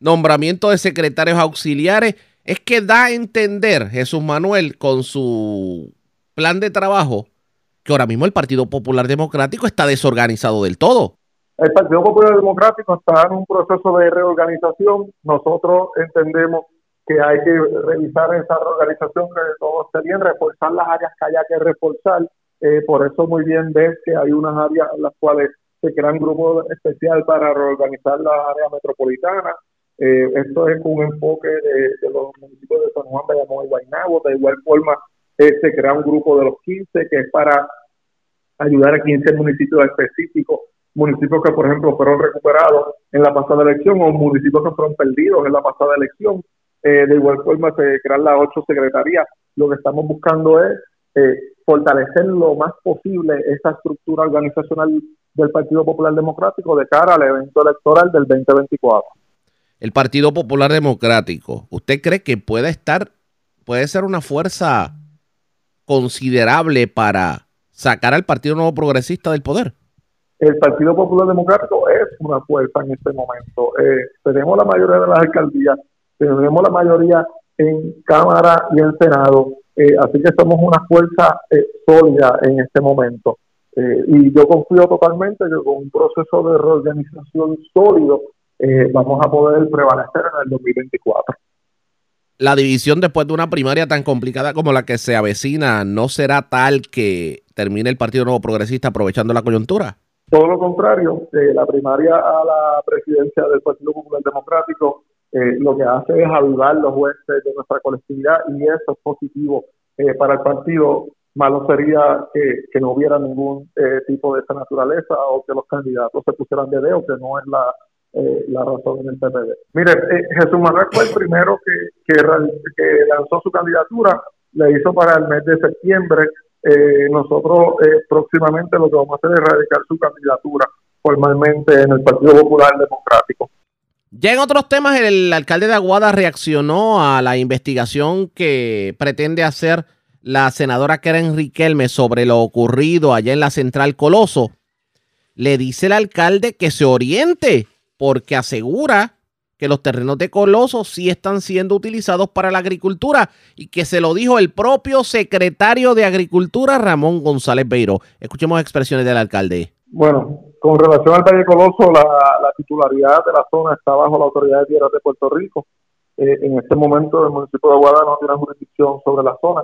nombramiento de secretarios auxiliares. Es que da a entender Jesús Manuel con su plan de trabajo que ahora mismo el Partido Popular Democrático está desorganizado del todo. El Partido Popular Democrático está en un proceso de reorganización. Nosotros entendemos que hay que revisar esa reorganización, que todo esté bien, reforzar las áreas que haya que reforzar. Eh, por eso muy bien ves que hay unas áreas en las cuales se crea un grupo especial para reorganizar las áreas metropolitanas. Eh, esto es un enfoque de, los municipios de San Juan, Bayamón y Guaynabo. De igual forma, eh, se crea un grupo de los 15 que es para ayudar a 15 municipios específicos municipios que, por ejemplo, fueron recuperados en la pasada elección o municipios que fueron perdidos en la pasada elección. Eh, de igual forma, se crean las ocho secretarías. Lo que estamos buscando es eh, fortalecer lo más posible esa estructura organizacional del Partido Popular Democrático de cara al evento electoral del 2024. El Partido Popular Democrático, ¿usted cree que puede estar, puede ser una fuerza considerable para sacar al Partido Nuevo Progresista del poder? El Partido Popular Democrático es una fuerza en este momento. Eh, tenemos la mayoría de las alcaldías, tenemos la mayoría en Cámara y en Senado, eh, así que somos una fuerza eh, sólida en este momento. y yo confío totalmente que con un proceso de reorganización sólido vamos a poder prevalecer en el 2024 la división después de una primaria tan complicada como la que se avecina no será tal que termine el Partido Nuevo Progresista aprovechando la coyuntura? Todo lo contrario, eh, la primaria a la presidencia del Partido Popular Democrático eh, lo que hace es avivar los jueces de nuestra colectividad y eso es positivo eh, para el partido. Malo sería que, no hubiera ningún tipo de esa naturaleza o que los candidatos se pusieran de dedo, que no es la, la razón en el PPD. Mire, Jesús Manuel fue el primero que, que lanzó su candidatura, le hizo para el mes de septiembre eh, nosotros eh, próximamente lo que vamos a hacer es radicar su candidatura formalmente en el Partido Popular Democrático. Ya en otros temas, el alcalde de Aguada reaccionó a la investigación que pretende hacer la senadora Karen Riquelme sobre lo ocurrido allá en la central Coloso. Le dice el alcalde que se oriente porque asegura que los terrenos de Coloso sí están siendo utilizados para la agricultura y que se lo dijo el propio secretario de Agricultura, Ramón González Beiro. Escuchemos expresiones del alcalde. Bueno, con relación al Valle Coloso, la, titularidad de la zona está bajo la Autoridad de Tierras de Puerto Rico. Eh, en este momento el municipio de Aguada no tiene jurisdicción sobre la zona.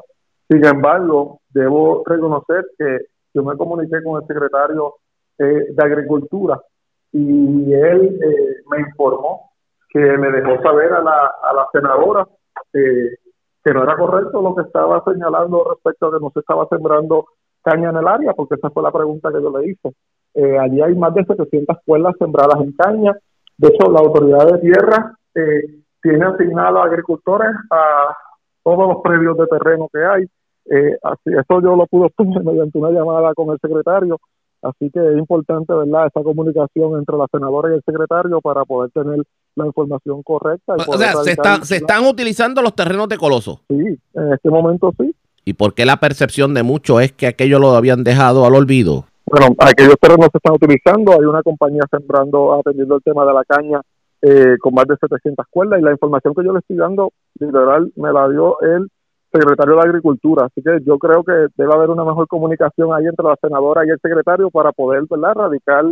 Sin embargo, debo reconocer que yo me comuniqué con el secretario eh, de Agricultura y él eh, me informó que me dejó saber a la, a la senadora eh, que no era correcto lo que estaba señalando respecto a que no se estaba sembrando caña en el área, porque esa fue la pregunta que yo le hice. Eh, allí hay más de 700 cuerdas sembradas en caña. De hecho, la autoridad de tierra eh, tiene asignado a agricultores a todos los predios de terreno que hay. Eh, así, eso yo lo pude obtener mediante una llamada con el secretario Así que es importante, ¿verdad?, esa comunicación entre la senadora y el secretario para poder tener la información correcta. o sea, se, se están utilizando los terrenos de Coloso. Sí, en este momento sí. ¿Y por qué la percepción de muchos es que aquello lo habían dejado al olvido? Bueno, aquellos terrenos se están utilizando. Hay una compañía sembrando, atendiendo el tema de la caña eh, con más de 700 cuerdas y la información que yo le estoy dando, literal, me la dio el secretario de Agricultura. Así que yo creo que debe haber una mejor comunicación ahí entre la senadora y el secretario para poder, ¿verdad?, radicar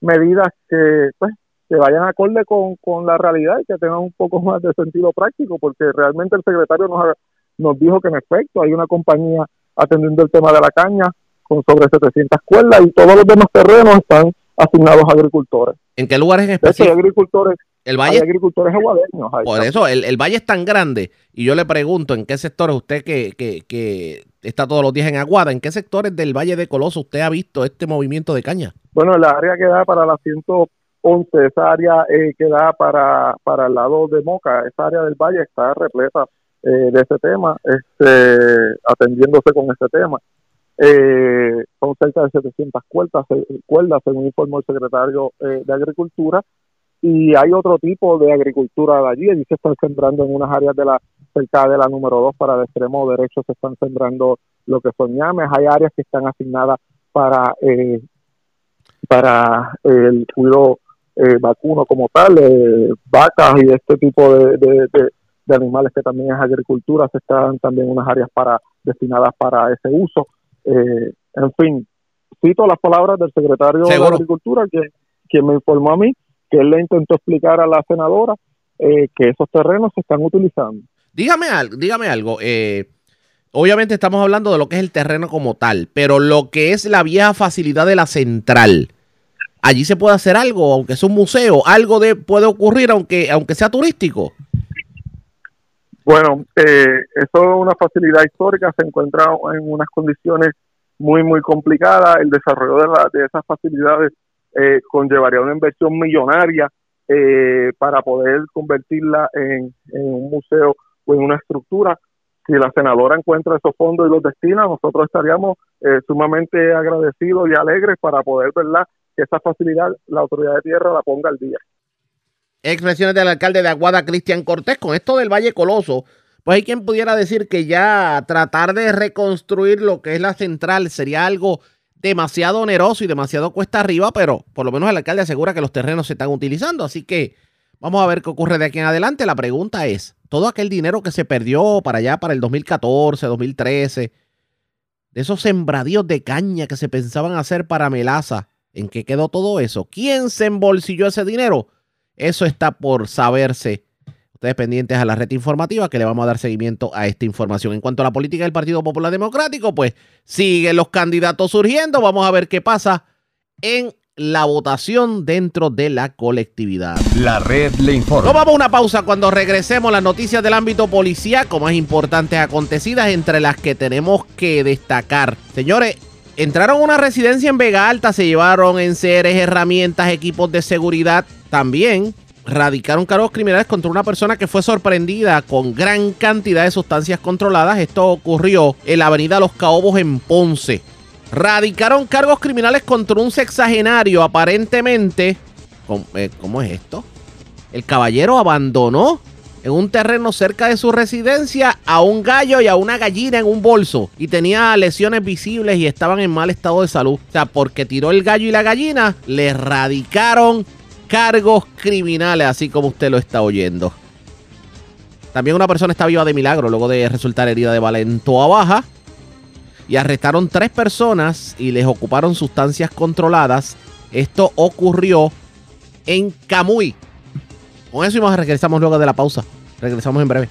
medidas que, pues, que vayan acorde con, con la realidad y que tengan un poco más de sentido práctico, porque realmente el secretario nos, nos dijo que en efecto hay una compañía atendiendo el tema de la caña con sobre 700 cuerdas y todos los demás terrenos están asignados a agricultores. ¿En qué lugares en De hecho, hay específico? agricultores, El hay valle, agricultores aguadeños. ahí por eso, el, el valle es tan grande y yo le pregunto en qué sectores usted que, que, que está todos los días en Aguada, ¿en qué sectores del Valle de Coloso usted ha visto este movimiento de caña? Bueno, la área que da para la 111, esa área eh, que da para, para el lado de Moca, esa área del valle está repleta eh, de ese tema, este, atendiéndose con ese tema. Eh, son cerca de 700 cuerdas, eh, cuerdas según informó el secretario eh, de Agricultura. Y hay otro tipo de agricultura de allí. Allí se están sembrando en unas áreas de la cerca de la número 2 para el extremo derecho se están sembrando lo que son ñames. Hay áreas que están asignadas para eh, para el cuidado eh, vacuno como tal, eh, vacas y este tipo de, de- de- de animales que también es agricultura, se están también unas áreas para destinadas para ese uso. Eh, en fin, cito las palabras del secretario Seguro. de Agricultura, que, quien me informó a mí que él le intentó explicar a la senadora eh, que esos terrenos se están utilizando. Dígame algo, dígame algo. eh, obviamente estamos hablando de lo que es el terreno como tal, pero lo que es la vieja facilidad de la central, allí se puede hacer algo, aunque es un museo, algo de puede ocurrir aunque aunque sea turístico. Bueno, eh, eso es una facilidad histórica, se encuentra en unas condiciones muy, muy complicadas. El desarrollo de, la- de esas facilidades eh, conllevaría una inversión millonaria eh, para poder convertirla en, un museo o en una estructura. Si la senadora encuentra esos fondos y los destina, nosotros estaríamos eh, sumamente agradecidos y alegres para poder, ¿verdad?, que esa facilidad la autoridad de tierra la ponga al día. Expresiones del alcalde de Aguada, Cristian Cortés, con esto del Valle Coloso, pues hay quien pudiera decir que ya tratar de reconstruir lo que es la central sería algo demasiado oneroso y demasiado cuesta arriba, pero por lo menos el alcalde asegura que los terrenos se están utilizando, así que vamos a ver qué ocurre de aquí en adelante. La pregunta es, todo aquel dinero que se perdió para allá, para el 2014, 2013, de esos sembradíos de caña que se pensaban hacer para melaza, ¿en qué quedó todo eso? ¿Quién se embolsilló ese dinero? Eso está por saberse. Ustedes pendientes a la red informativa que le vamos a dar seguimiento a esta información. En cuanto a la política del Partido Popular Democrático, pues siguen los candidatos surgiendo. Vamos a ver qué pasa en la votación dentro de la colectividad. La red le informa. Tomamos una pausa cuando regresemos las noticias del ámbito policíaco más importantes acontecidas, entre las que tenemos que destacar. Señores, entraron a una residencia en Vega Alta, se llevaron enseres, herramientas, equipos de seguridad. También radicaron cargos criminales contra una persona que fue sorprendida con gran cantidad de sustancias controladas. Esto ocurrió en la avenida Los Caobos en Ponce. Radicaron cargos criminales contra un sexagenario aparentemente. ¿Cómo, eh, ¿cómo es esto? El caballero abandonó en un terreno cerca de su residencia a un gallo y a una gallina en un bolso y tenía lesiones visibles y estaban en mal estado de salud. O sea, porque tiró el gallo y la gallina, le radicaron cargos criminales, así como usted lo está oyendo. También una persona está viva de milagro luego de resultar herida de bala en Baja. Y arrestaron tres personas y les ocuparon sustancias controladas. Esto ocurrió en Camuy. Con eso y más regresamos luego de la pausa. Regresamos en breve.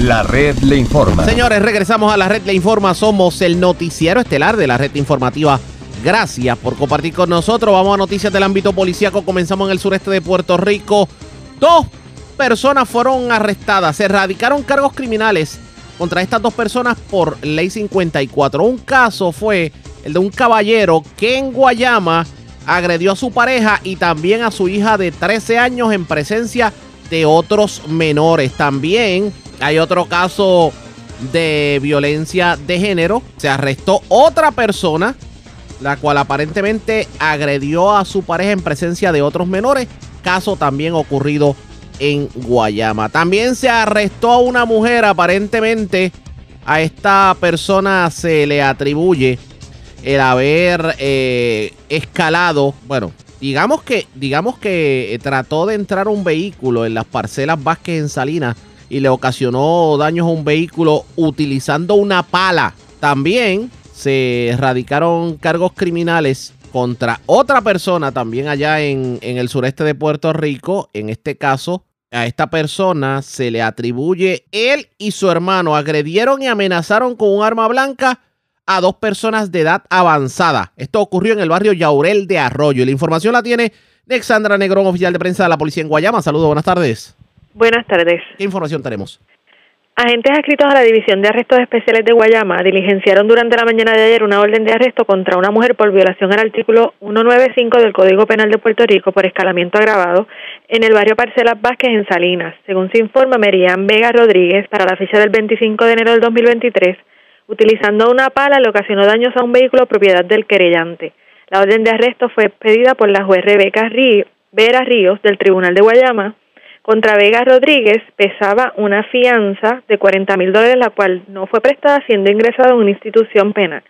La red le informa. Señores, regresamos a la red Le Informa. Somos el noticiero estelar de la red informativa. Gracias por compartir con nosotros. Vamos a noticias del ámbito policíaco. Comenzamos en el sureste de Puerto Rico. Dos personas fueron arrestadas. Se erradicaron cargos criminales contra estas dos personas por ley 54. Un caso fue el de un caballero que en Guayama agredió a su pareja y también a su hija de 13 años en presencia de otros menores. También hay otro caso de violencia de género. Se arrestó otra persona, la cual aparentemente agredió a su pareja en presencia de otros menores. Caso también ocurrido en Guayama. También se arrestó a una mujer, aparentemente a esta persona se le atribuye el haber eh, escalado, bueno, digamos que, digamos que eh, trató de entrar un vehículo en las parcelas Vázquez en Salinas y le ocasionó daños a un vehículo utilizando una pala. También se radicaron cargos criminales contra otra persona también allá en, en el sureste de Puerto Rico. En este caso, a esta persona se le atribuye él y su hermano agredieron y amenazaron con un arma blanca a dos personas de edad avanzada. Esto ocurrió en el barrio Yaurel de Arroyo. Y la información la tiene Alexandra Negrón, oficial de prensa de la policía en Guayama. Saludos, buenas tardes. Buenas tardes. ¿Qué información tenemos? Agentes adscritos a la División de Arrestos Especiales de Guayama diligenciaron durante la mañana de ayer una orden de arresto contra una mujer por violación al artículo 195 del Código Penal de Puerto Rico por escalamiento agravado en el barrio Parcelas Vázquez en Salinas. Según se informa, Merian Vega Rodríguez, para la fecha del 25 de enero del 2023, utilizando una pala le ocasionó daños a un vehículo propiedad del querellante. La orden de arresto fue pedida por la juez Rebeca Vera Ríos del Tribunal de Guayama. Contra Vega Rodríguez pesaba una fianza de 40 mil dólares, la cual no fue prestada siendo ingresada en una institución penal.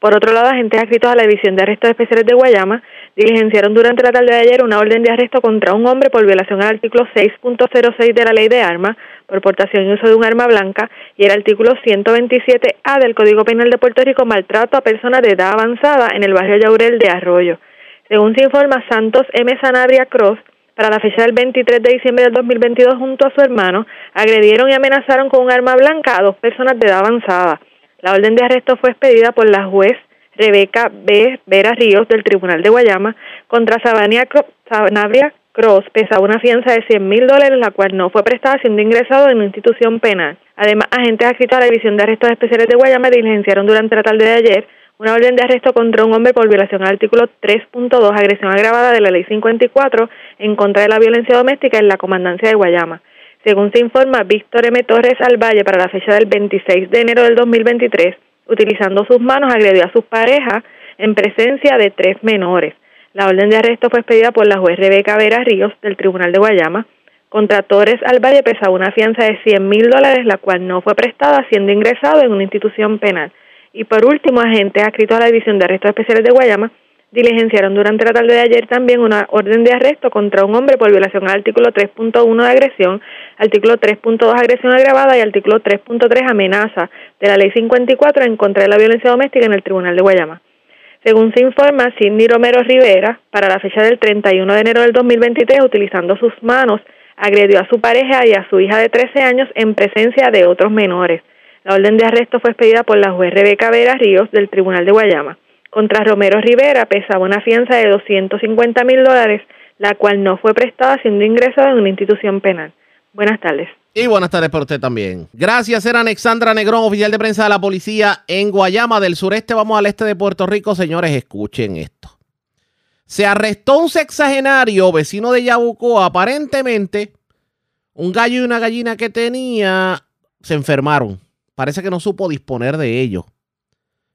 Por otro lado, agentes adscritos a la División de Arrestos Especiales de Guayama diligenciaron durante la tarde de ayer una orden de arresto contra un hombre por violación al artículo 6.06 de la Ley de Armas, por portación y uso de un arma blanca, y el artículo 127A del Código Penal de Puerto Rico, maltrato a personas de edad avanzada en el barrio Yaurel de Arroyo. Según se informa, Santos M. Sanabria Cross, para la fecha del 23 de diciembre del 2022, junto a su hermano, agredieron y amenazaron con un arma blanca a dos personas de edad avanzada. La orden de arresto fue expedida por la juez Rebeca B. Vera Ríos del Tribunal de Guayama contra Sabania Sanabria Cross pesaba una fianza de 100 mil dólares, la cual no fue prestada siendo ingresado en una institución penal. Además, agentes adscritos a la División de Arrestos Especiales de Guayama diligenciaron durante la tarde de ayer una orden de arresto contra un hombre por violación al artículo 3.2, agresión agravada de la Ley 54 en contra de la violencia doméstica en la Comandancia de Guayama. Según se informa, Víctor M. Torres Alvalle, para la fecha del 26 de enero del 2023, utilizando sus manos, agredió a sus parejas en presencia de tres menores. La orden de arresto fue expedida por la juez Rebeca Vera Ríos del Tribunal de Guayama. Contra Torres Alvalle pesaba una fianza de 100 mil dólares, la cual no fue prestada, siendo ingresado en una institución penal. Y por último, agentes adscritos a la División de Arrestos Especiales de Guayama diligenciaron durante la tarde de ayer también una orden de arresto contra un hombre por violación al artículo 3.1 de agresión, artículo 3.2 agresión agravada y artículo 3.3 amenaza de la ley 54 en contra de la violencia doméstica en el Tribunal de Guayama. Según se informa, Sidney Romero Rivera, para la fecha del 31 de enero del 2023, utilizando sus manos, agredió a su pareja y a su hija de 13 años en presencia de otros menores. La orden de arresto fue expedida por la juez Rebeca Vera Ríos del Tribunal de Guayama. Contra Romero Rivera pesaba una fianza de 250 mil dólares, la cual no fue prestada siendo ingresada en una institución penal. Buenas tardes. Y buenas tardes para usted también. Gracias, era Alexandra Negrón, oficial de prensa de la policía en Guayama del sureste. Vamos al este de Puerto Rico. Señores, escuchen esto. Se arrestó un sexagenario vecino de Yabucoa. Aparentemente, un gallo y una gallina que tenía se enfermaron. Parece que no supo disponer de ellos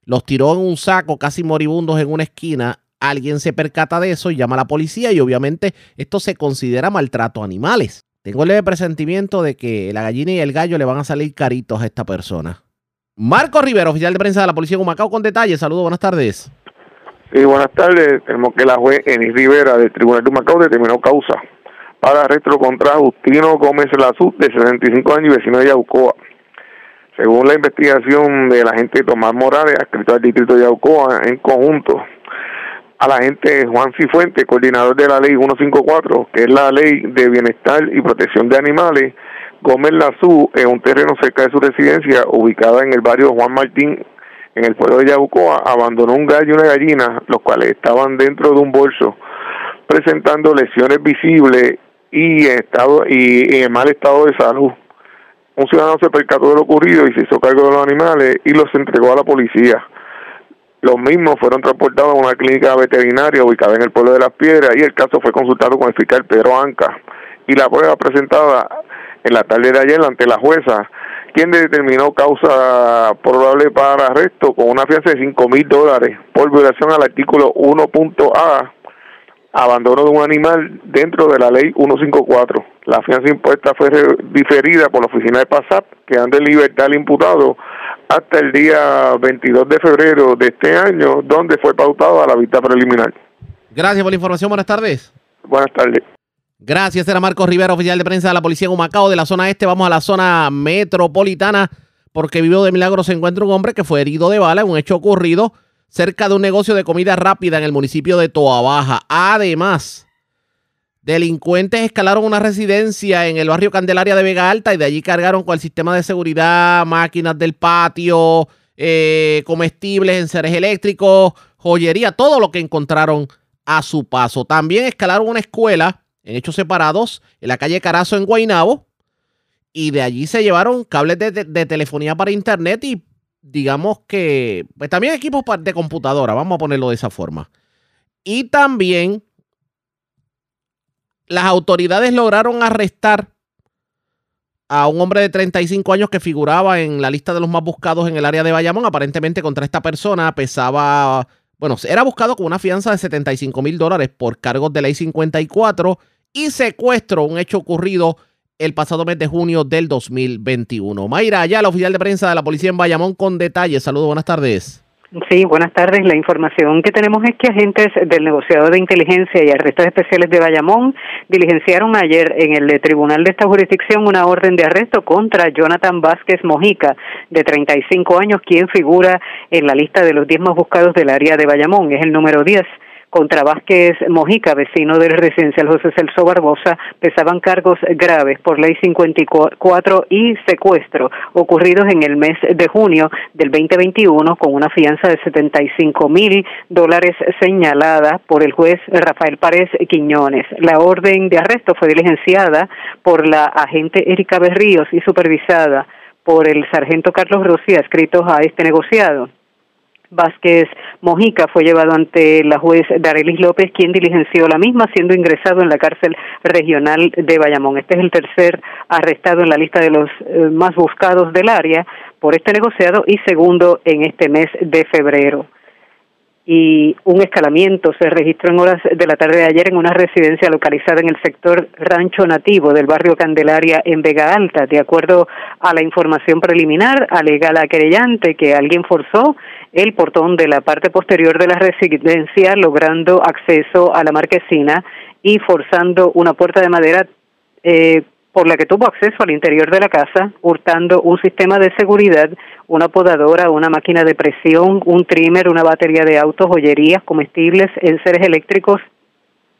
los tiró en un saco casi moribundos en una esquina. Alguien se percata de eso y llama a la policía y obviamente esto se considera maltrato a animales. Tengo el leve presentimiento de que la gallina y el gallo le van a salir caritos a esta persona. Marco Rivera, oficial de prensa de la policía de Humacao, con detalles. Saludos, buenas tardes. Sí, buenas tardes. Tenemos que la juez Enis Rivera del Tribunal de Humacao determinó causa para arresto contra Justino Gómez Lazú, de 65 años y vecino de Yaucoa según la investigación de la gente Tomás Morales, adscrito al distrito de Aucoa, en conjunto a la gente Juan Cifuente, coordinador de la ley 154, que es la ley de bienestar y protección de animales, Gómez Lazú, en un terreno cerca de su residencia, ubicada en el barrio Juan Martín, en el pueblo de Yabucoa, abandonó un gallo y una gallina, los cuales estaban dentro de un bolso, presentando lesiones visibles y estado y en mal estado de salud un ciudadano se percató de lo ocurrido y se hizo cargo de los animales y los entregó a la policía. Los mismos fueron transportados a una clínica veterinaria ubicada en el pueblo de Las Piedras y el caso fue consultado con el fiscal Pedro Anca. Y la prueba presentada en la tarde de ayer ante la jueza, quien determinó causa probable para arresto con una fianza de 5 mil dólares por violación al artículo 1.a abandono de un animal dentro de la ley 154. La fianza impuesta fue diferida por la oficina de PASAP, que han de libertad al imputado hasta el día 22 de febrero de este año, donde fue pautada la vista preliminar. Gracias por la información. Buenas tardes. Buenas tardes. Gracias, era Marcos Rivera, oficial de prensa de la policía en Humacao. De la zona este vamos a la zona metropolitana porque vivo de milagro se encuentra un hombre que fue herido de bala en un hecho ocurrido cerca de un negocio de comida rápida en el municipio de Toa Baja. Además, delincuentes escalaron una residencia en el barrio Candelaria de Vega Alta y de allí cargaron con el sistema de seguridad, máquinas del patio, eh, comestibles, enseres eléctricos, joyería, todo lo que encontraron a su paso. También escalaron una escuela en hechos separados en la calle Carazo en Guaynabo y de allí se llevaron cables de, de- de telefonía para internet y digamos que pues, también equipos de computadora, vamos a ponerlo de esa forma. Y también las autoridades lograron arrestar a un hombre de 35 años que figuraba en la lista de los más buscados en el área de Bayamón. Aparentemente contra esta persona pesaba, bueno, era buscado con una fianza de 75 mil dólares por cargos de ley 54 y secuestro, un hecho ocurrido el pasado mes de junio del 2021. Mayra, ya la oficial de prensa de la policía en Bayamón con detalles. Saludos, buenas tardes. Sí, buenas tardes. La información que tenemos es que agentes del negociado de inteligencia y arrestos especiales de Bayamón diligenciaron ayer en el tribunal de esta jurisdicción una orden de arresto contra Jonathan Vázquez Mojica, de 35 años, quien figura en la lista de los 10 más buscados del área de Bayamón. Es el número 10 contra Vázquez Mojica, vecino del residencial José Celso Barbosa, pesaban cargos graves por ley 54 y secuestro ocurridos en el mes de junio del 2021 con una fianza de 75 mil dólares señalada por el juez Rafael Párez Quiñones. La orden de arresto fue diligenciada por la agente Erika Berríos y supervisada por el sargento Carlos Rossi adscritos a este negociado. Vázquez Mojica fue llevado ante la juez Darelis López, quien diligenció la misma, siendo ingresado en la cárcel regional de Bayamón. Este es el tercer arrestado en la lista de los eh, más buscados del área por este negociado y segundo en este mes de febrero y un escalamiento se registró en horas de la tarde de ayer en una residencia localizada en el sector Rancho Nativo del barrio Candelaria en Vega Alta. De acuerdo a la información preliminar, alega la querellante que alguien forzó el portón de la parte posterior de la residencia logrando acceso a la marquesina y forzando una puerta de madera eh, por la que tuvo acceso al interior de la casa, hurtando un sistema de seguridad, una podadora, una máquina de presión, un trimmer, una batería de autos, joyerías, comestibles, enseres eléctricos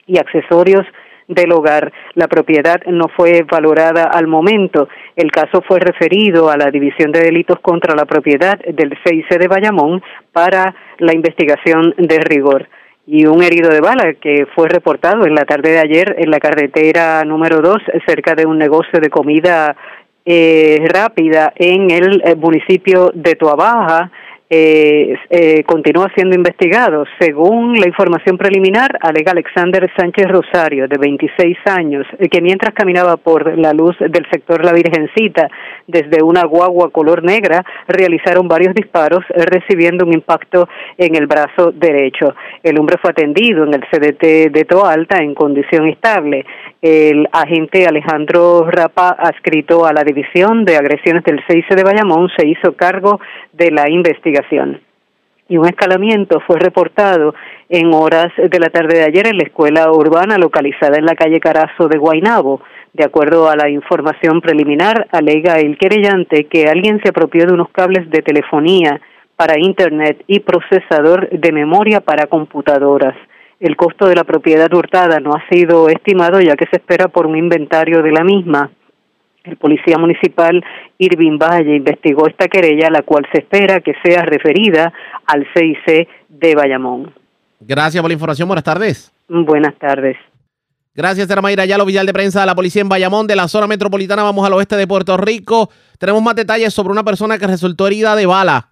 y accesorios del hogar. La propiedad no fue valorada al momento. El caso fue referido a la División de Delitos contra la Propiedad del CIC de Bayamón para la investigación de rigor y un herido de bala que fue reportado en la tarde de ayer en la carretera número 2 cerca de un negocio de comida eh, rápida en el eh, municipio de Tuabaja eh, eh, continúa siendo investigado. Según la información preliminar, alega Alexander Sánchez Rosario, de 26 años, eh, que mientras caminaba por la luz del sector La Virgencita desde una guagua color negra, realizaron varios disparos, eh, recibiendo un impacto en el brazo derecho. El hombre fue atendido en el CDT de Toalta en condición estable. El agente Alejandro Rapa, adscrito a la División de Agresiones del CIC de Bayamón, se hizo cargo de la investigación. Y un escalamiento fue reportado en horas de la tarde de ayer en la escuela urbana localizada en la calle Carazo de Guaynabo. De acuerdo a la información preliminar, alega el querellante que alguien se apropió de unos cables de telefonía para Internet y procesador de memoria para computadoras. El costo de la propiedad hurtada no ha sido estimado ya que se espera por un inventario de la misma. El policía municipal Irving Valle investigó esta querella, la cual se espera que sea referida al CIC de Bayamón. Gracias por la información. Buenas tardes. Buenas tardes. Gracias, era Mayra Ayala, oficial de prensa de la policía en Bayamón, de la zona metropolitana. Vamos al oeste de Puerto Rico. Tenemos más detalles sobre una persona que resultó herida de bala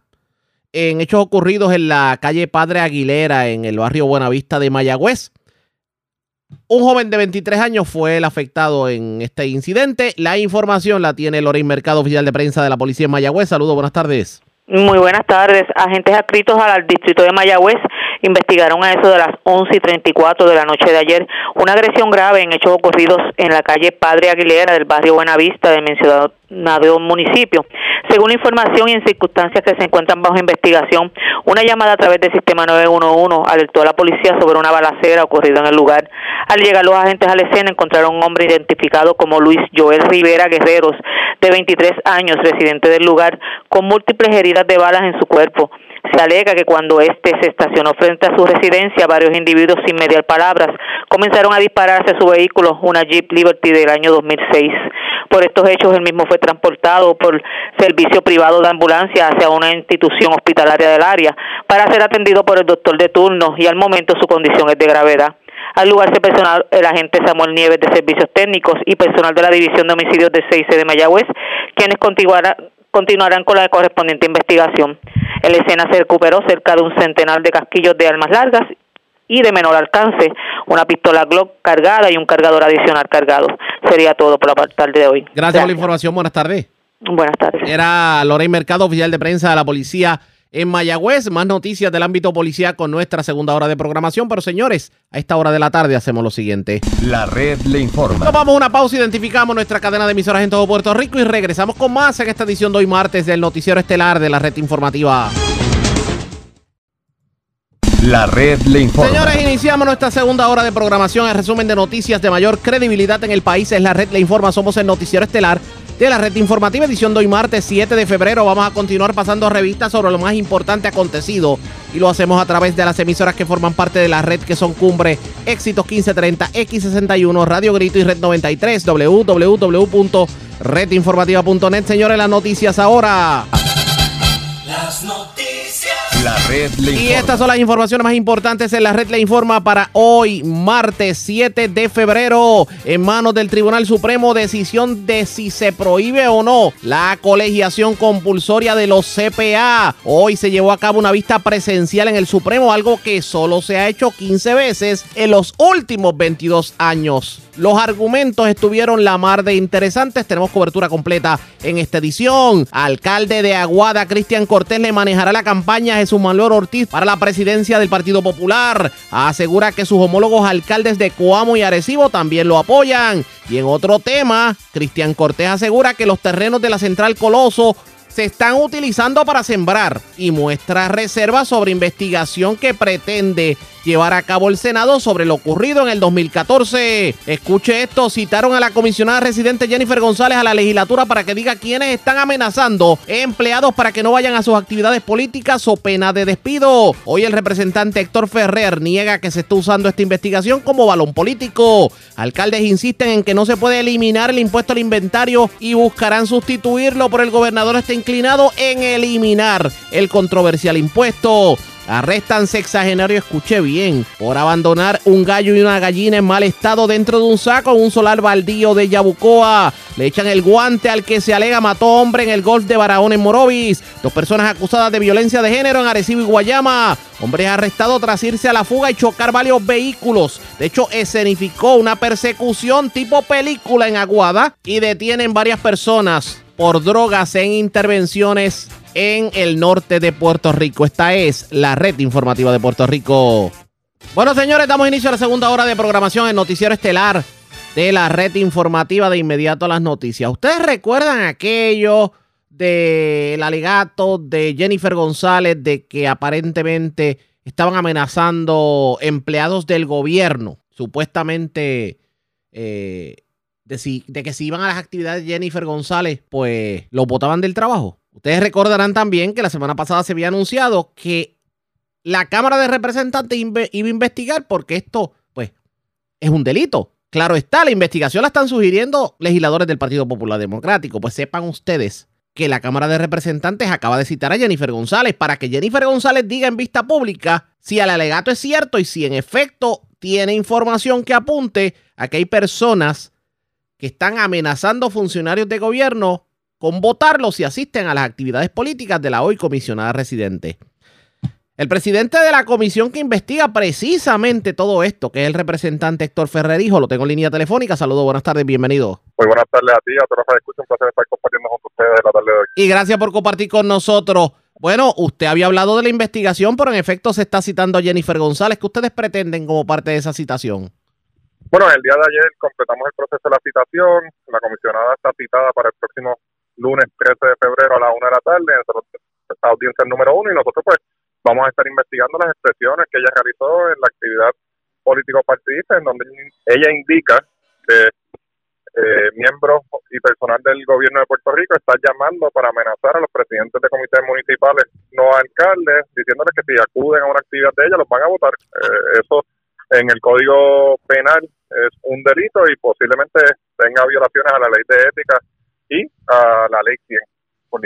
en hechos ocurridos en la calle Padre Aguilera, en el barrio Buenavista de Mayagüez. Un joven de 23 años fue el afectado en este incidente. La información la tiene Lorraine Mercado, oficial de prensa de la policía en Mayagüez. Saludos, buenas tardes. Muy buenas tardes. Agentes adscritos al distrito de Mayagüez investigaron a eso de las 11 y 34 de la noche de ayer una agresión grave en hechos ocurridos en la calle Padre Aguilera del barrio Buenavista del mencionado municipio. Según la información y en circunstancias que se encuentran bajo investigación, una llamada a través del sistema 911 alertó a la policía sobre una balacera ocurrida en el lugar. Al llegar los agentes a la escena encontraron un hombre identificado como Luis Joel Rivera Guerreros, de 23 años, residente del lugar, con múltiples heridas de balas en su cuerpo. Se alega que cuando este se estacionó frente a su residencia, varios individuos sin mediar palabras comenzaron a disparar hacia su vehículo, una Jeep Liberty del año 2006. Por estos hechos, el mismo fue transportado por servicio privado de ambulancia hacia una institución hospitalaria del área para ser atendido por el doctor de turno y al momento su condición es de gravedad. Al lugar se personal el agente Samuel Nieves de Servicios Técnicos y personal de la División de Homicidios de 6 de Mayagüez, quienes continuarán con la correspondiente investigación. En la escena se recuperó cerca de un centenar de casquillos de armas largas y de menor alcance, una pistola Glock cargada y un cargador adicional cargado. Sería todo por la tarde de hoy. Gracias, por la información. Buenas tardes. Buenas tardes. Era Lorey Mercado, oficial de prensa de la policía en Mayagüez. Más noticias del ámbito policial con nuestra segunda hora de programación. Pero señores, a esta hora de la tarde hacemos lo siguiente. La red le informa. Tomamos una pausa, identificamos nuestra cadena de emisoras en todo Puerto Rico y regresamos con más en esta edición de hoy martes del noticiero estelar de la red informativa. La red le informa. Señores, iniciamos nuestra segunda hora de programación. El resumen de noticias de mayor credibilidad en el país es la red le informa. Somos el noticiero estelar de la red informativa, edición de hoy martes 7 de febrero. Vamos a continuar pasando revistas sobre lo más importante acontecido y lo hacemos a través de las emisoras que forman parte de la red que son Cumbre, Éxitos 1530, X61, Radio Grito y Red 93, www.redinformativa.net. Señores, las noticias ahora. Las noticias. La red le informa. Y estas son las informaciones más importantes en la red le informa para hoy, martes 7 de febrero. En manos del Tribunal Supremo, decisión de si se prohíbe o no la colegiación compulsoria de los CPA. Hoy se llevó a cabo una vista presencial en el Supremo, algo que solo se ha hecho 15 veces en los últimos 22 años. Los argumentos estuvieron la mar de interesantes. Tenemos cobertura completa en esta edición. Alcalde de Aguada, Cristian Cortés, le manejará la campaña a Jesús Manuel Ortiz para la presidencia del Partido Popular. Asegura que sus homólogos alcaldes de Coamo y Arecibo también lo apoyan. Y en otro tema, Cristian Cortés asegura que los terrenos de la Central Coloso se están utilizando para sembrar y muestra reservas sobre investigación que pretende llevar a cabo el Senado sobre lo ocurrido en el 2014. Escuche esto, citaron a la comisionada residente Jennifer González a la legislatura para que diga quiénes están amenazando empleados para que no vayan a sus actividades políticas o pena de despido. Hoy el representante Héctor Ferrer niega que se está usando esta investigación como balón político. Alcaldes insisten en que no se puede eliminar el impuesto al inventario y buscarán sustituirlo, pero el gobernador está inclinado en eliminar el controversial impuesto. Arrestan sexagenario, escuché bien, por abandonar un gallo y una gallina en mal estado dentro de un saco en un solar baldío de Yabucoa. Le echan el guante al que se alega mató hombre en el golf de Barahón en Morovis. Dos personas acusadas de violencia de género en Arecibo y Guayama. Hombre arrestado tras irse a la fuga y chocar varios vehículos. De hecho, escenificó una persecución tipo película en Aguada y detienen varias personas por drogas en intervenciones en el norte de Puerto Rico. Esta es la red informativa de Puerto Rico. Bueno, señores, damos inicio a la segunda hora de programación en Noticiero Estelar de la red informativa de inmediato a las noticias. ¿Ustedes recuerdan aquello del alegato de Jennifer González de que aparentemente estaban amenazando empleados del gobierno, supuestamente eh, de, que si iban a las actividades de Jennifer González, pues los botaban del trabajo? Ustedes recordarán también que la semana pasada se había anunciado que la Cámara de Representantes iba a investigar porque esto, pues, es un delito. Claro está, la investigación la están sugiriendo legisladores del Partido Popular Democrático. Pues sepan ustedes que la Cámara de Representantes acaba de citar a Jennifer González para que Jennifer González diga en vista pública si el alegato es cierto y si en efecto tiene información que apunte a que hay personas que están amenazando funcionarios de gobierno con votarlos si asisten a las actividades políticas de la hoy comisionada residente. El presidente de la comisión que investiga precisamente todo esto, que es el representante Héctor Ferrerijo, lo tengo en línea telefónica. Saludos, buenas tardes, bienvenido. Muy buenas tardes a ti, a todos los que escuchan. Un placer estar compartiendo a ustedes la tarde de hoy. Y gracias por compartir con nosotros. Bueno, usted había hablado de la investigación, pero en efecto se está citando a Jennifer González. ¿Qué ustedes pretenden como parte de esa citación? Bueno, el día de ayer completamos el proceso de la citación. La comisionada está citada para el próximo lunes 13 de febrero a la una de la tarde, en esta audiencia número uno, y nosotros pues vamos a estar investigando las expresiones que ella realizó en la actividad político-partidista, en donde ella indica que eh, miembros y personal del gobierno de Puerto Rico está llamando para amenazar a los presidentes de comités municipales, no alcaldes, diciéndoles que si acuden a una actividad de ella los van a votar. Eh, eso en el Código Penal es un delito y posiblemente tenga violaciones a la ley de ética y a la ley 100 por.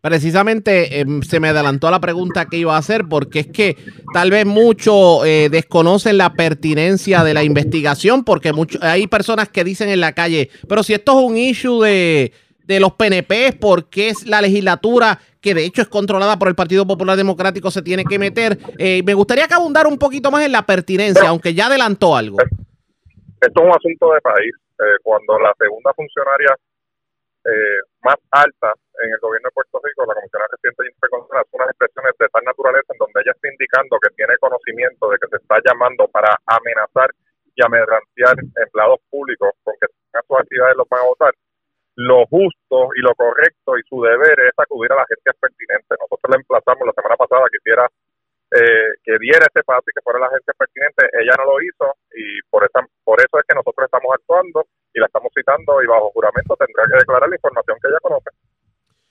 Precisamente em, se me adelantó a la pregunta que iba a hacer porque es que tal vez muchos eh, desconocen la pertinencia de la investigación porque mucho, hay personas que dicen en la calle, pero si esto es un issue de, de los PNP, ¿por qué es la legislatura que de hecho es controlada por el Partido Popular Democrático se tiene que meter? Eh, me gustaría que abundara un poquito más en la pertinencia, aunque ya adelantó algo. Esto es un asunto de país. Eh, cuando la segunda funcionaria eh, más alta en el gobierno de Puerto Rico, la comisionada residente Jennifer González, unas expresiones de tal naturaleza en donde ella está indicando que tiene conocimiento de que se está llamando para amenazar y amedrantear empleados públicos con que tengan sus actividades los van a votar. Lo justo y lo correcto y su deber es acudir a la agencia pertinente. Nosotros la emplazamos la semana pasada que hiciera eh, que diera ese paso y que fuera la agencia pertinente. Ella no lo hizo y por, esa, por eso es que nosotros estamos actuando y la estamos citando y bajo juramento tendrá que declarar la información que ella conoce.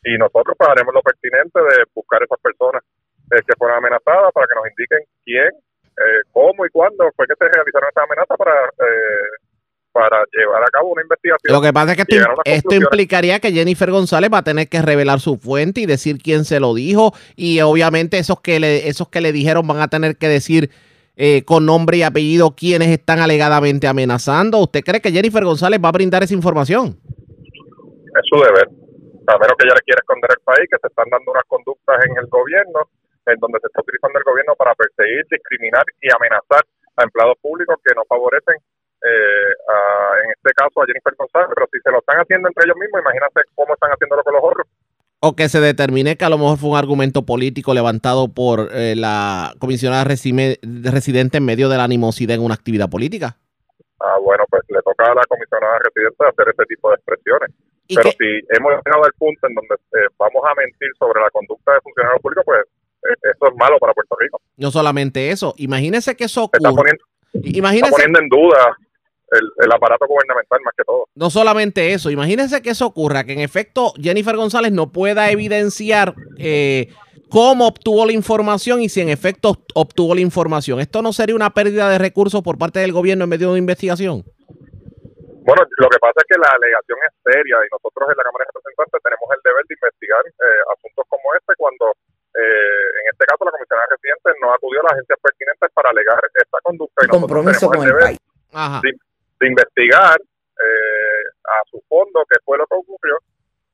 Y nosotros pues, haremos lo pertinente de buscar esas personas eh, que fueron amenazadas para que nos indiquen quién, eh, cómo y cuándo fue que se realizaron estas amenazas para eh, para llevar a cabo una investigación. Lo que pasa es que esto, esto, implicaría que Jennifer González va a tener que revelar su fuente y decir quién se lo dijo y obviamente esos que le, esos que le dijeron van a tener que decir eh, con nombre y apellido quienes están alegadamente amenazando. ¿Usted cree que Jennifer González va a brindar esa información? Es su deber. A menos que ella le quiera esconder el país, que se están dando unas conductas en el gobierno, en donde se está utilizando el gobierno para perseguir, discriminar y amenazar a empleados públicos que no favorecen eh, en este caso a Jennifer González, pero si se lo están haciendo entre ellos mismos, imagínate cómo están haciéndolo con los otros. O que se determine que a lo mejor fue un argumento político levantado por eh, la comisionada residente en medio de la animosidad en una actividad política. Ah, bueno, pues le toca a la comisionada residente hacer ese tipo de expresiones. Pero si hemos llegado al punto en donde eh, vamos a mentir sobre la conducta de funcionarios públicos, pues eso es malo para Puerto Rico. No solamente eso, imagínese que eso ocurre. Está poniendo, imagínese, está poniendo en duda el, aparato gubernamental más que todo. No solamente eso, imagínense que eso ocurra, que en efecto Jennifer González no pueda evidenciar eh, cómo obtuvo la información y si en efecto obtuvo la información. ¿Esto no sería una pérdida de recursos por parte del gobierno en medio de una investigación? Bueno, lo que pasa es que la alegación es seria y nosotros en la Cámara de Representantes tenemos el deber de investigar eh, asuntos como este cuando eh, en este caso la comisionada residente no acudió a las agencias pertinentes para alegar esta conducta. Y compromiso con el, país. Ajá de investigar eh, a su fondo qué fue lo que ocurrió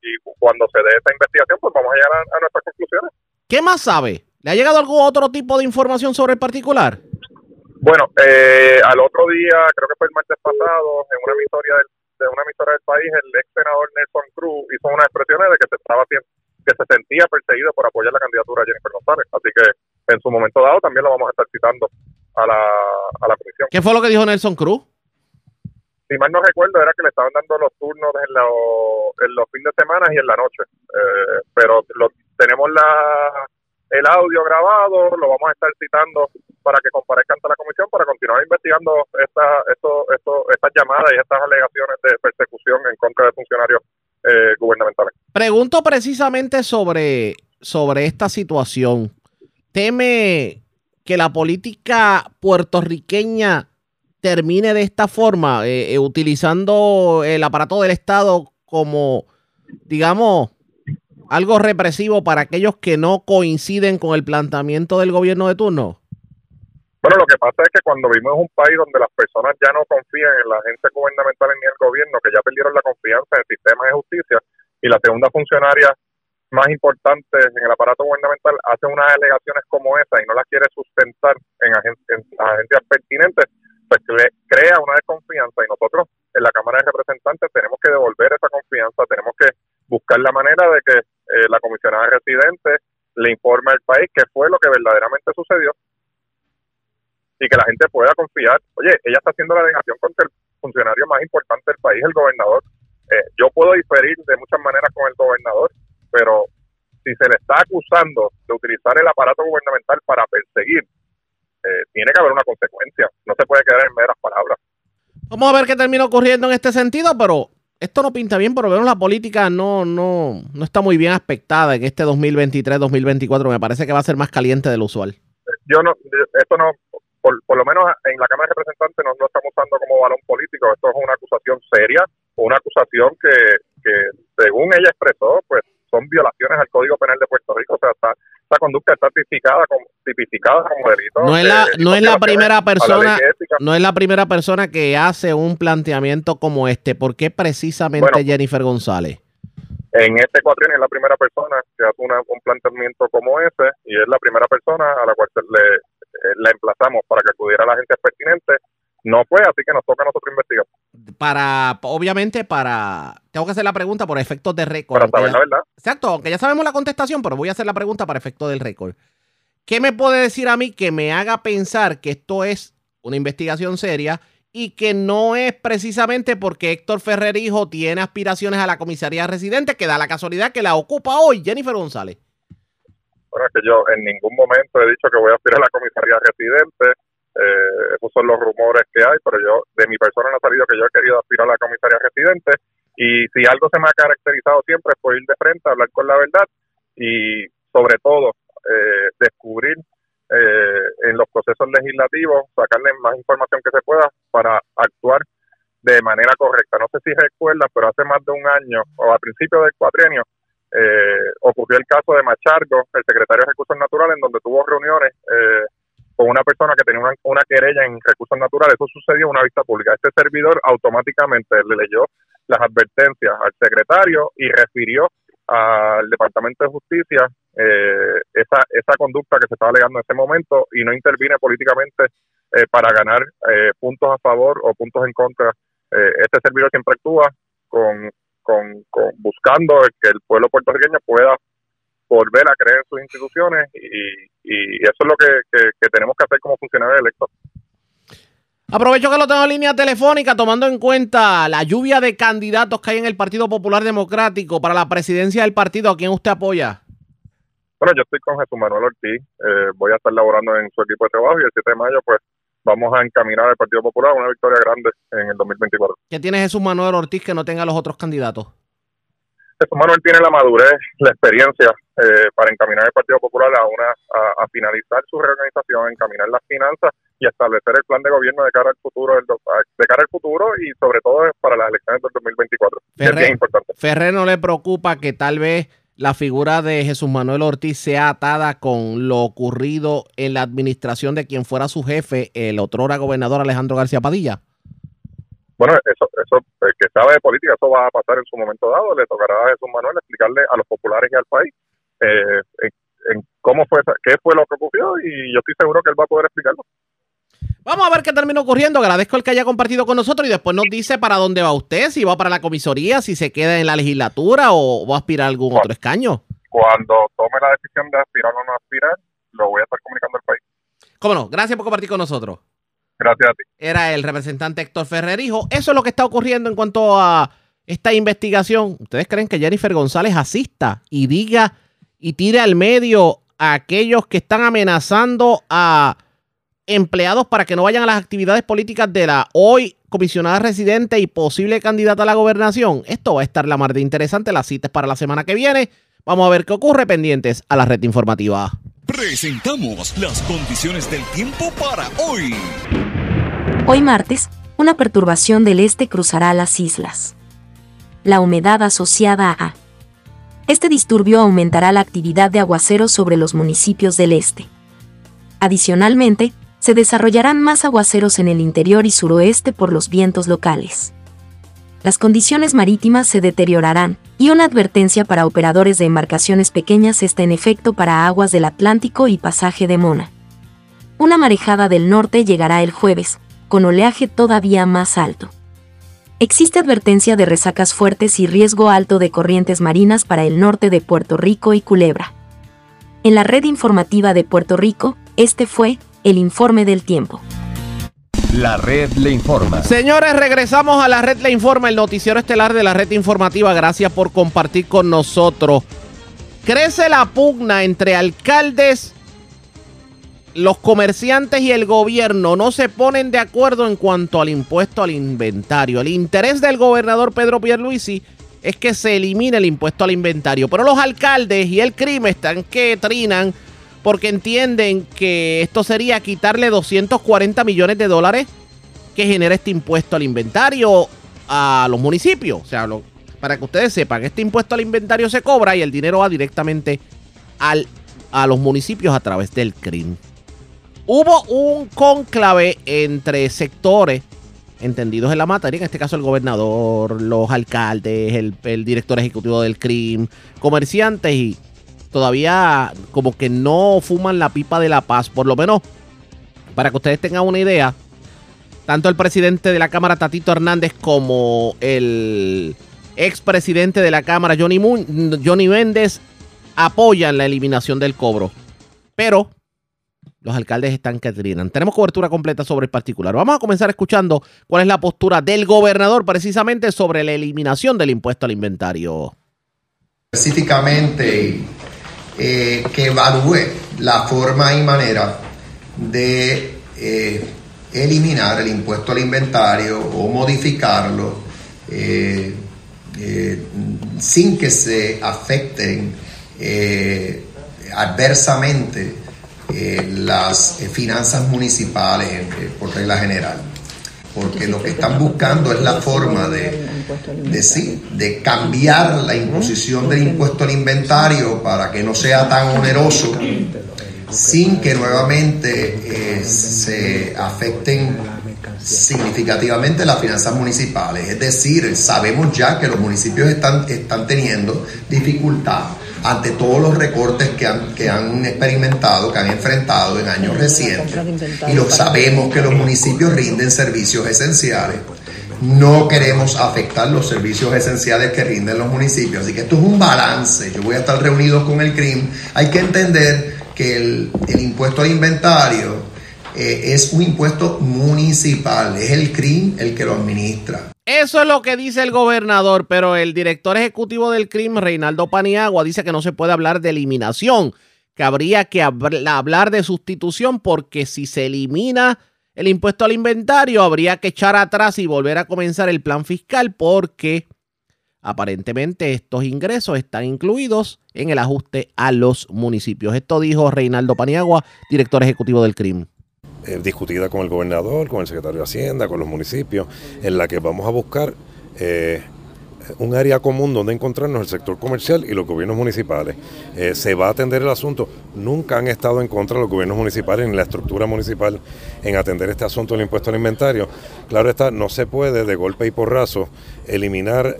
y cuando se dé esta investigación pues vamos a llegar a, nuestras conclusiones. ¿Qué más sabe? ¿Le ha llegado algún otro tipo de información sobre el particular? Bueno, eh, al otro día, creo que fue el martes pasado, en una emisora del, de una emisora del país, el ex senador Nelson Cruz hizo unas expresiones de que se estaba que se sentía perseguido por apoyar la candidatura de Jennifer González. Así que en su momento dado también lo vamos a estar citando a la, a la comisión. ¿Qué fue lo que dijo Nelson Cruz? Si mal no recuerdo, era que le estaban dando los turnos en, en los fines de semana y en la noche. Eh, pero lo, tenemos la, el audio grabado, lo vamos a estar citando para que comparezcan ante la comisión para continuar investigando esta, esto, esto, estas llamadas y estas alegaciones de persecución en contra de funcionarios eh, gubernamentales. Pregunto precisamente sobre, sobre esta situación. ¿Teme que la política puertorriqueña termine de esta forma, eh, eh, utilizando el aparato del Estado como, digamos, algo represivo para aquellos que no coinciden con el planteamiento del gobierno de turno? Bueno, lo que pasa es que cuando vivimos un país donde las personas ya no confían en la agencia gubernamental ni en el gobierno, que ya perdieron la confianza en el sistema de justicia, y la segunda funcionaria más importante en el aparato gubernamental hace unas alegaciones como esa y no las quiere sustentar en, en agencias pertinentes, pues crea una desconfianza y nosotros en la Cámara de Representantes tenemos que devolver esa confianza, tenemos que buscar la manera de que eh, la comisionada residente le informe al país qué fue lo que verdaderamente sucedió y que la gente pueda confiar. Oye, ella está haciendo la negación contra el funcionario más importante del país, el gobernador, eh, yo puedo diferir de muchas maneras con el gobernador, pero si se le está acusando de utilizar el aparato gubernamental para perseguir, eh, tiene que haber una consecuencia. No se puede quedar en meras palabras. Vamos a ver qué termina ocurriendo en este sentido, pero esto no pinta bien, por lo menos la política no, no, no está muy bien aspectada en este 2023-2024. Me parece que va a ser más caliente de lo usual. Yo no, esto no, por, por lo menos en la Cámara de Representantes no lo estamos usando como balón político. Esto es una acusación seria, una acusación que, que según ella expresó, pues son violaciones al Código Penal de Puerto Rico. O sea, está, esta conducta está tipificada como, tipificada como delito. No es la, de no es la primera la persona, no es la primera persona que hace un planteamiento como este. ¿Por qué precisamente Bueno. Jennifer González? En este cuatrienio es la primera persona que hace una- un planteamiento como ese y es la primera persona a la cual se le, eh, la emplazamos para que acudiera a la agencia pertinente. No fue, así que nos toca a nosotros investigar Para, obviamente, para. Tengo que hacer la pregunta por efectos de récord. para saber ya- la verdad. Exacto, aunque ya sabemos la contestación, pero voy a hacer la pregunta para efecto del récord. ¿Qué me puede decir a mí que me haga pensar que esto es una investigación seria y que no es precisamente porque Héctor Ferrer Hijo tiene aspiraciones a la comisaría residente, que da la casualidad que la ocupa hoy Jennifer González? Bueno, es que yo en ningún momento he dicho que voy a aspirar a la comisaría residente. Eh, esos los rumores que hay, pero yo, de mi persona no ha salido que yo he querido aspirar a la comisaría residente. Y si algo se me ha caracterizado siempre es ir de frente, hablar con la verdad y, sobre todo, eh, descubrir eh, en los procesos legislativos, sacarle más información que se pueda para actuar de manera correcta. No sé si recuerdas, pero hace más de un año, o a principios del cuatrienio, eh, ocurrió el caso de Machargo, el secretario de Recursos Naturales, en donde tuvo reuniones eh, con una persona que tenía una, una querella en recursos naturales. Eso sucedió en una vista pública. Este servidor automáticamente le leyó las advertencias al secretario y refirió al Departamento de Justicia eh, esa, esa conducta que se estaba alegando en ese momento y no intervine políticamente eh, para ganar eh, puntos a favor o puntos en contra. Eh, este servidor siempre actúa con, con, con- buscando que el pueblo puertorriqueño pueda volver a creer en sus instituciones y, y eso es lo que, que- que tenemos que hacer como funcionarios electos. Aprovecho que lo tengo en línea telefónica, tomando en cuenta la lluvia de candidatos que hay en el Partido Popular Democrático para la presidencia del partido. ¿A quién usted apoya? Bueno, yo estoy con Jesús Manuel Ortiz, eh, voy a estar laborando en su equipo de trabajo y el 7 de mayo pues vamos a encaminar al Partido Popular a una victoria grande en el 2024. ¿Qué tiene Jesús Manuel Ortiz que no tenga los otros candidatos? Jesús Manuel tiene la madurez, la experiencia eh, para encaminar el Partido Popular a una a, a finalizar su reorganización, encaminar las finanzas y establecer el plan de gobierno de cara al futuro del do- de cara al futuro y sobre todo para las elecciones del 2024. que Es Ferrer. bien importante. Ferrer no le preocupa que tal vez la figura de Jesús Manuel Ortiz sea atada con lo ocurrido en la administración de quien fuera su jefe, el otrora gobernador Alejandro García Padilla. Bueno, eso, eso el que sabe de política, eso va a pasar en su momento dado. Le tocará a Jesús Manuel explicarle a los populares y al país eh, en, en cómo fue, qué fue lo que ocurrió y yo estoy seguro que él va a poder explicarlo. Vamos a ver qué termina ocurriendo. Agradezco el que haya compartido con nosotros y después nos dice para dónde va usted, si va para la comisaría, si se queda en la legislatura o va a aspirar a algún otro escaño. Cuando tome la decisión de aspirar o no aspirar, lo voy a estar comunicando al país. Cómo no, gracias por compartir con nosotros. Gracias a ti. Era el representante Héctor Ferrer Hijo. Eso es lo que está ocurriendo en cuanto a esta investigación. ¿Ustedes creen que Jennifer González asista y diga y tire al medio a aquellos que están amenazando a empleados para que no vayan a las actividades políticas de la hoy comisionada residente y posible candidata a la gobernación? Esto va a estar la mar de interesante. Las citas para la semana que viene. Vamos a ver qué ocurre pendientes a la red informativa. Presentamos las condiciones del tiempo para hoy. Hoy martes, una perturbación del este cruzará las islas. La humedad asociada a este disturbio aumentará la actividad de aguaceros sobre los municipios del este. Adicionalmente, se desarrollarán más aguaceros en el interior y suroeste por los vientos locales. Las condiciones marítimas se deteriorarán, y una advertencia para operadores de embarcaciones pequeñas está en efecto para aguas del Atlántico y pasaje de Mona. Una marejada del norte llegará el jueves, con oleaje todavía más alto. Existe advertencia de resacas fuertes y riesgo alto de corrientes marinas para el norte de Puerto Rico y Culebra. En la red informativa de Puerto Rico, este fue el informe del tiempo. La red le informa. Señores, regresamos a la red le informa, el noticiero estelar de la red informativa. Gracias por compartir con nosotros. Crece la pugna entre alcaldes, los comerciantes y el gobierno. No se ponen de acuerdo en cuanto al impuesto al inventario. El interés del gobernador Pedro Pierluisi es que se elimine el impuesto al inventario. Pero los alcaldes y el crimen están que trinan porque entienden que esto sería quitarle 240 millones de dólares que genera este impuesto al inventario a los municipios. O sea, para que ustedes sepan, este impuesto al inventario se cobra y el dinero va directamente al, a los municipios a través del CRIM. Hubo un conclave entre sectores entendidos en la materia, en este caso el gobernador, los alcaldes, el, el director ejecutivo del CRIM, comerciantes y todavía como que no fuman la pipa de la paz, por lo menos para que ustedes tengan una idea, tanto el presidente de la Cámara, Tatito Hernández, como el expresidente de la Cámara, Johnny, Mu- Johnny Méndez, apoyan la eliminación del cobro. Pero los alcaldes están que trinan. Tenemos cobertura completa sobre el particular. Vamos a comenzar escuchando cuál es la postura del gobernador precisamente sobre la eliminación del impuesto al inventario. específicamente eh, que evalúe la forma y manera de eh, eliminar el impuesto al inventario o modificarlo eh, eh, sin que se afecten adversamente las finanzas municipales por regla general. Porque lo que están buscando es la forma de, de, sí, de cambiar la imposición del impuesto al inventario para que no sea tan oneroso sin que nuevamente eh, se afecten significativamente las finanzas municipales. Es decir, sabemos ya que los municipios están, están teniendo dificultad ante todos los recortes que han, que han experimentado, que han enfrentado en años recientes. Y lo sabemos que los municipios rinden servicios esenciales. No queremos afectar los servicios esenciales que rinden los municipios. Así que esto es un balance. Yo voy a estar reunido con el CRIM. Hay que entender que el, el impuesto al inventario eh, es un impuesto municipal. Es el CRIM el que lo administra. Eso es lo que dice el gobernador, pero el director ejecutivo del CRIM, Reinaldo Paniagua, dice que no se puede hablar de eliminación, que habría que habl- hablar de sustitución porque si se elimina el impuesto al inventario, habría que echar atrás y volver a comenzar el plan fiscal porque aparentemente estos ingresos están incluidos en el ajuste a los municipios. Esto dijo Reinaldo Paniagua, director ejecutivo del CRIM. Eh, discutida con el gobernador, con el secretario de Hacienda, con los municipios, en la que vamos a buscar eh, un área común donde encontrarnos el sector comercial y los gobiernos municipales. Eh, se va a atender el asunto. Nunca han estado en contra los gobiernos municipales ni la estructura municipal en atender este asunto del impuesto al inventario. Claro está, no se puede de golpe y porrazo eliminar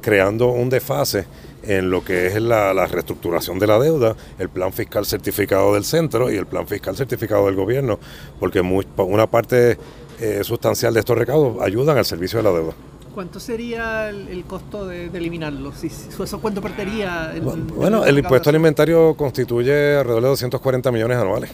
creando un desfase en lo que es la, la reestructuración de la deuda, el plan fiscal certificado del centro y el plan fiscal certificado del gobierno, porque muy- una parte eh, sustancial de estos recaudos ayudan al servicio de la deuda. ¿Cuánto sería el, el costo de, de eliminarlo? Si, si- ¿Eso cuánto perdería? en Bueno, el impuesto al inventario constituye alrededor de 240 millones anuales,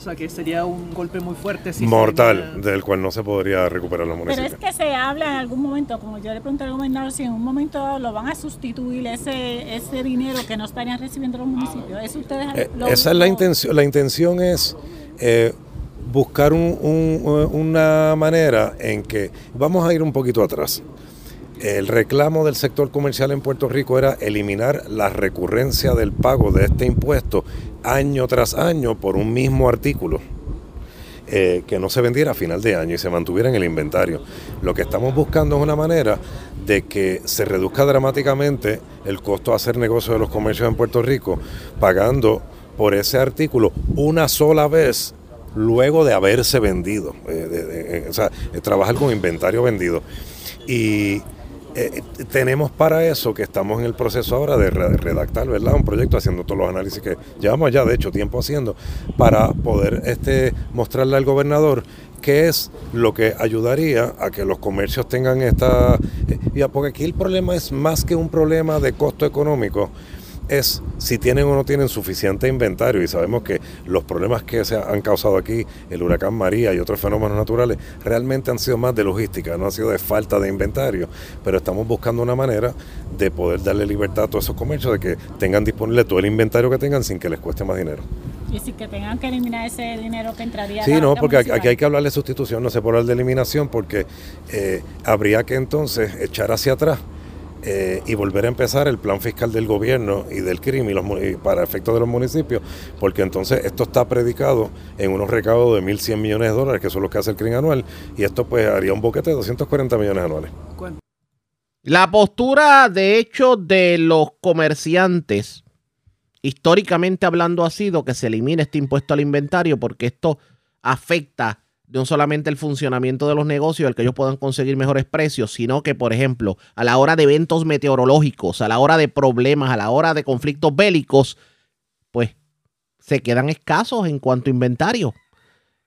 O sea, que sería un golpe muy fuerte. Si se mortal, del cual no se podría recuperar los Pero es municipios. que se habla en algún momento, como yo le pregunté al gobernador, si en un momento lo van a sustituir ese, ese dinero que no estarían recibiendo los municipios. ¿Eso ustedes Eh, lo- esa es la intención. La intención es eh, buscar un- un- una manera en que vamos a ir un poquito atrás. El reclamo del sector comercial en Puerto Rico era eliminar la recurrencia del pago de este impuesto año tras año por un mismo artículo. eh, que no se vendiera a final de año y se mantuviera en el inventario. Lo que estamos buscando es una manera de que se reduzca dramáticamente el costo de hacer negocio de los comercios en Puerto Rico, pagando por ese artículo una sola vez luego de haberse vendido. eh, eh, o sea, trabajar con inventario vendido. Y eh, tenemos para eso que estamos en el proceso ahora de re- redactar, ¿verdad? Un proyecto haciendo todos los análisis que llevamos ya, de hecho, tiempo haciendo, para poder este, mostrarle al gobernador qué es lo que ayudaría a que los comercios tengan esta... eh, porque aquí el problema es más que un problema de costo económico, es si tienen o no tienen suficiente inventario y sabemos que los problemas que se han causado aquí, el huracán María y otros fenómenos naturales, realmente han sido más de logística, no han sido de falta de inventario, pero estamos buscando una manera de poder darle libertad a todos esos comercios, de que tengan disponible todo el inventario que tengan sin que les cueste más dinero. Y si que tengan que eliminar ese dinero que entraría Sí, la no, porque municipal. aquí hay que hablar de sustitución, no se puede hablar de eliminación, porque eh, habría que entonces echar hacia atrás eh, y volver a empezar el plan fiscal del gobierno y del crimen los, para efectos de los municipios, porque entonces esto está predicado en unos recaudos de 1.100 millones de dólares, que son los que hace el crimen anual, y esto pues haría un boquete de 240 millones anuales. La postura, de hecho, de los comerciantes, históricamente hablando, ha sido que se elimine este impuesto al inventario porque esto afecta no solamente el funcionamiento de los negocios, el que ellos puedan conseguir mejores precios, sino que, por ejemplo, a la hora de eventos meteorológicos, a la hora de problemas, a la hora de conflictos bélicos, pues se quedan escasos en cuanto a inventario.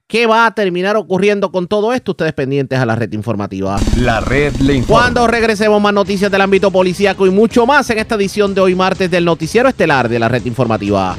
¿Qué va a terminar ocurriendo con todo esto? Ustedes pendientes a la red informativa. La red le informa. Cuando regresemos más noticias del ámbito policíaco y mucho más en esta edición de hoy martes del noticiero estelar de la red informativa.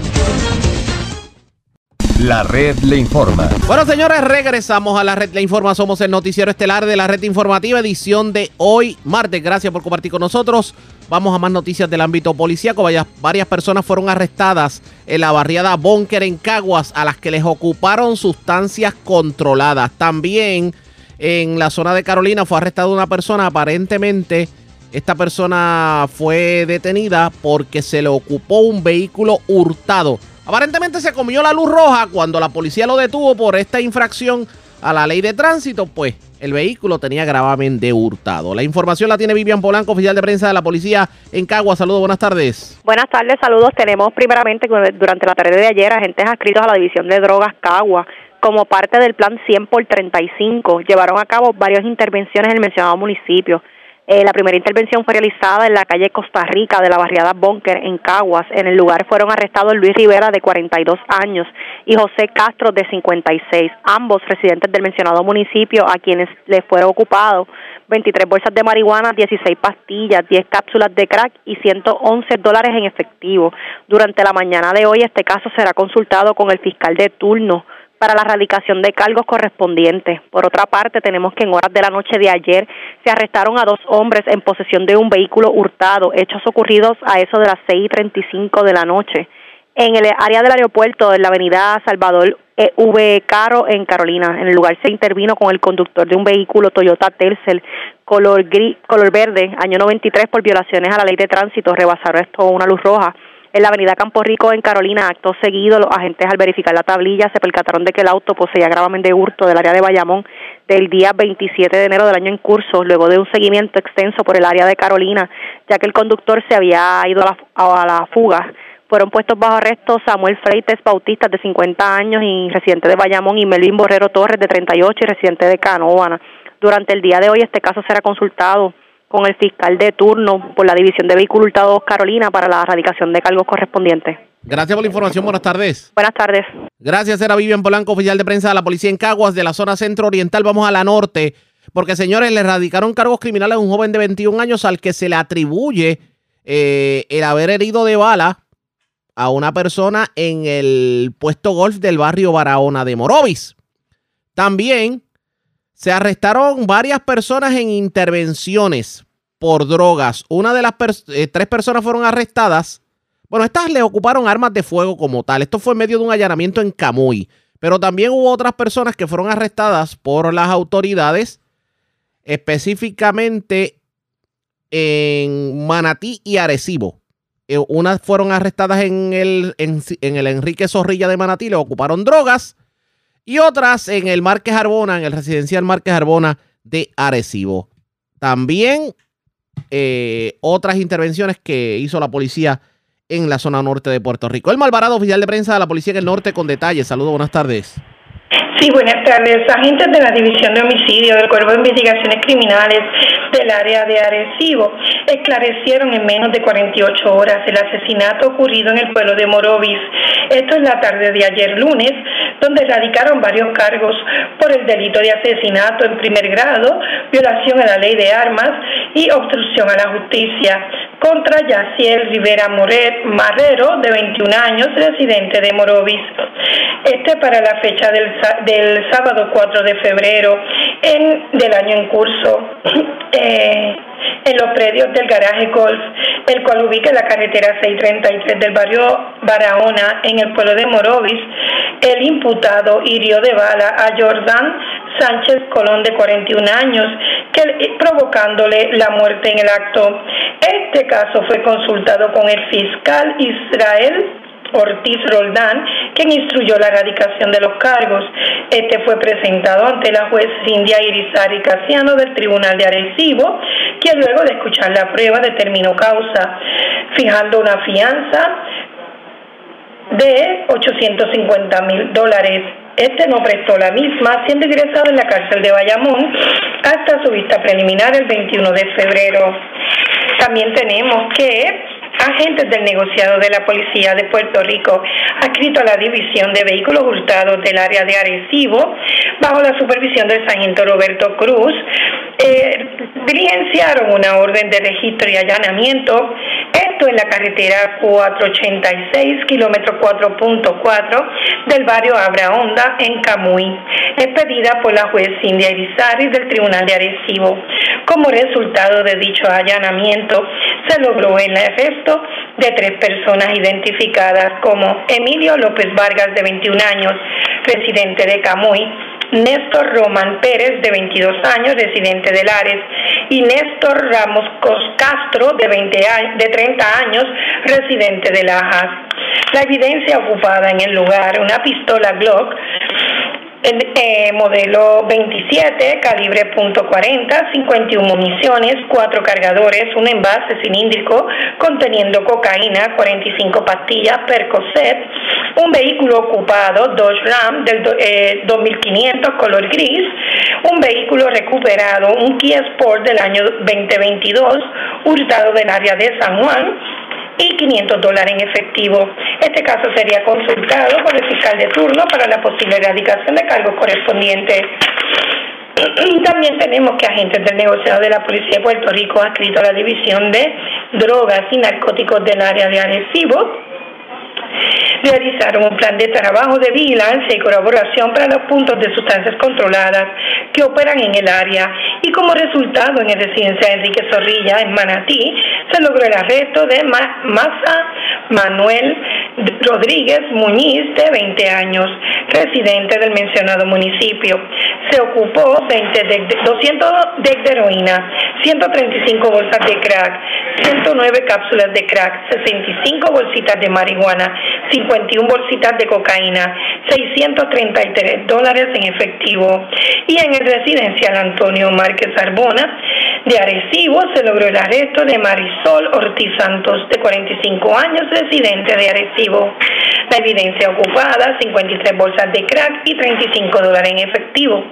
La red le informa. Bueno, señores, regresamos a la red Le Informa. Somos el noticiero estelar de la red informativa, edición de hoy martes. Gracias por compartir con nosotros. Vamos a más noticias del ámbito policíaco. Varias, personas fueron arrestadas en la barriada Bunker en Caguas, a las que les ocuparon sustancias controladas. También en la zona de Carolina fue arrestada una persona aparentemente. Esta persona fue detenida porque se le ocupó un vehículo hurtado. Aparentemente se comió la luz roja cuando la policía lo detuvo por esta infracción a la ley de tránsito, pues el vehículo tenía gravamen de hurtado. La información la tiene Vivian Polanco, oficial de prensa de la policía en Cagua. Saludos, buenas tardes. Buenas tardes, saludos. Tenemos primeramente durante la tarde de ayer agentes adscritos a la División de Drogas Cagua como parte del plan 100 por 35 llevaron a cabo varias intervenciones en el mencionado municipio. Eh, la primera intervención fue realizada en la calle Costa Rica de la barriada Bunker en Caguas. En el lugar fueron arrestados Luis Rivera de 42 años y José Castro de 56, ambos residentes del mencionado municipio a quienes les fueron ocupados 23 bolsas de marihuana, 16 pastillas, 10 cápsulas de crack y 111 dólares en efectivo. Durante la mañana de hoy este caso será consultado con el fiscal de turno para la erradicación de cargos correspondientes. Por otra parte, tenemos que en horas de la noche de ayer se arrestaron a dos hombres en posesión de un vehículo hurtado, hechos ocurridos a eso de las 6 y 35 de la noche en el área del aeropuerto, en la avenida Salvador eh, V. Caro, en Carolina. En el lugar se intervino con el conductor de un vehículo Toyota Tercel color, gris, color verde, año 93, por violaciones a la ley de tránsito. Rebasaron esto una luz roja en la avenida Campo Rico en Carolina. Acto seguido, los agentes al verificar la tablilla se percataron de que el auto poseía gravamen de hurto del área de Bayamón del día 27 de enero del año en curso, luego de un seguimiento extenso por el área de Carolina, ya que el conductor se había ido a la, fuga. Fueron puestos bajo arresto Samuel Freites Bautista, de 50 años y residente de Bayamón, y Melvin Borrero Torres, de 38 y residente de Canóvana. Durante el día de hoy, este caso será consultado con el fiscal de turno por la División de Vehículos Hurtados Carolina para la erradicación de cargos correspondientes. Gracias por la información. Buenas tardes. Buenas tardes. Gracias, era Vivian Polanco, oficial de prensa de la policía en Caguas, de la zona centro oriental. Vamos a la norte, porque señores, le erradicaron cargos criminales a un joven de 21 años al que se le atribuye eh, el haber herido de bala a una persona en el puesto golf del barrio Barahona de Morovis. También se arrestaron varias personas en intervenciones por drogas. Una de las eh, tres personas fueron arrestadas. Bueno, estas le ocuparon armas de fuego como tal. Esto fue en medio de un allanamiento en Camuy. Pero también hubo otras personas que fueron arrestadas por las autoridades, específicamente en Manatí y Arecibo. Eh, Unas fueron arrestadas en el, en el Enrique Zorrilla de Manatí, le ocuparon drogas. Y otras en el Márquez Arbona, en el residencial Márquez Arbona de Arecibo. También eh, otras intervenciones que hizo la policía en la zona norte de Puerto Rico. El Malvarado, oficial de prensa de la policía en el norte, con detalles. Saludos, buenas tardes. Sí, buenas tardes. Agentes de la División de Homicidio del Cuerpo de Investigaciones Criminales del área de Arecibo esclarecieron en menos de 48 horas el asesinato ocurrido en el pueblo de Morovis. Esto es la tarde de ayer lunes, donde radicaron varios cargos por el delito de asesinato en primer grado, violación a la ley de armas y obstrucción a la justicia contra Yaciel Rivera Moret Marrero, de 21 años, residente de Morovis. Este para la fecha del, del sábado 4 de febrero en, del año en curso. Eh, en los predios del garaje Golf, el cual ubica la carretera 633 del barrio Barahona en el pueblo de Morovis, el imputado hirió de bala a Jordan Sánchez Colón de 41 años, que, provocándole la muerte en el acto. Este caso fue consultado con el fiscal Israel Ortiz Roldán, quien instruyó la erradicación de los cargos. Este fue presentado ante la juez Cindia Irizarry Casiano del Tribunal de Arecibo, quien luego de escuchar la prueba determinó causa, fijando una fianza de 850 mil dólares. Este no prestó la misma, siendo ingresado en la cárcel de Bayamón hasta su vista preliminar el 21 de febrero. También tenemos que agentes del negociado de la Policía de Puerto Rico, adscrito a la División de Vehículos Hurtados del área de Arecibo, bajo la supervisión del sargento Roberto Cruz, eh, diligenciaron una orden de registro y allanamiento, en la carretera 486, kilómetro 4.4 del barrio Abra Honda, en Camuy. Es pedida por la juez Cindy Irizarry del Tribunal de Arecibo. Como resultado de dicho allanamiento, se logró el arresto de tres personas identificadas como Emilio López Vargas, de 21 años, residente de Camuy, Néstor Román Pérez, de 22 años, residente de Lares, y Néstor Ramos Castro, de, 20 de 30 años, residente de Lajas. La evidencia ocupada en el lugar, una pistola Glock, eh, modelo 27, calibre .40, 51 municiones, 4 cargadores, un envase cilíndrico conteniendo cocaína, 45 pastillas Percocet, un vehículo ocupado, Dodge Ram del 2500 color gris, un vehículo recuperado, un Kia Sport del año 2022, hurtado del área de San Juan, y 500 dólares en efectivo. Este caso sería consultado por el fiscal de turno para la posible erradicación de cargos correspondientes. También tenemos que agentes del negociado de la Policía de Puerto Rico adscrito a la División de Drogas y Narcóticos del área de Arecibo realizaron un plan de trabajo de vigilancia y colaboración para los puntos de sustancias controladas que operan en el área. Y como resultado en el residencia de Enrique Zorrilla en Manatí se logró el arresto de Massa Manuel Rodríguez Muñiz de 20 años, residente del mencionado municipio. Se ocupó 20 de, 200 de heroína, 135 bolsas de crack, 109 cápsulas de crack, 65 bolsitas de marihuana, 51 bolsitas de cocaína, 633 dólares en efectivo. Y en el residencial Antonio Márquez Arbona de Arecibo se logró el arresto de Marisol Ortiz Santos, de 45 años, residente de Arecibo. La evidencia ocupada, 53 bolsas de crack y 35 dólares en efectivo.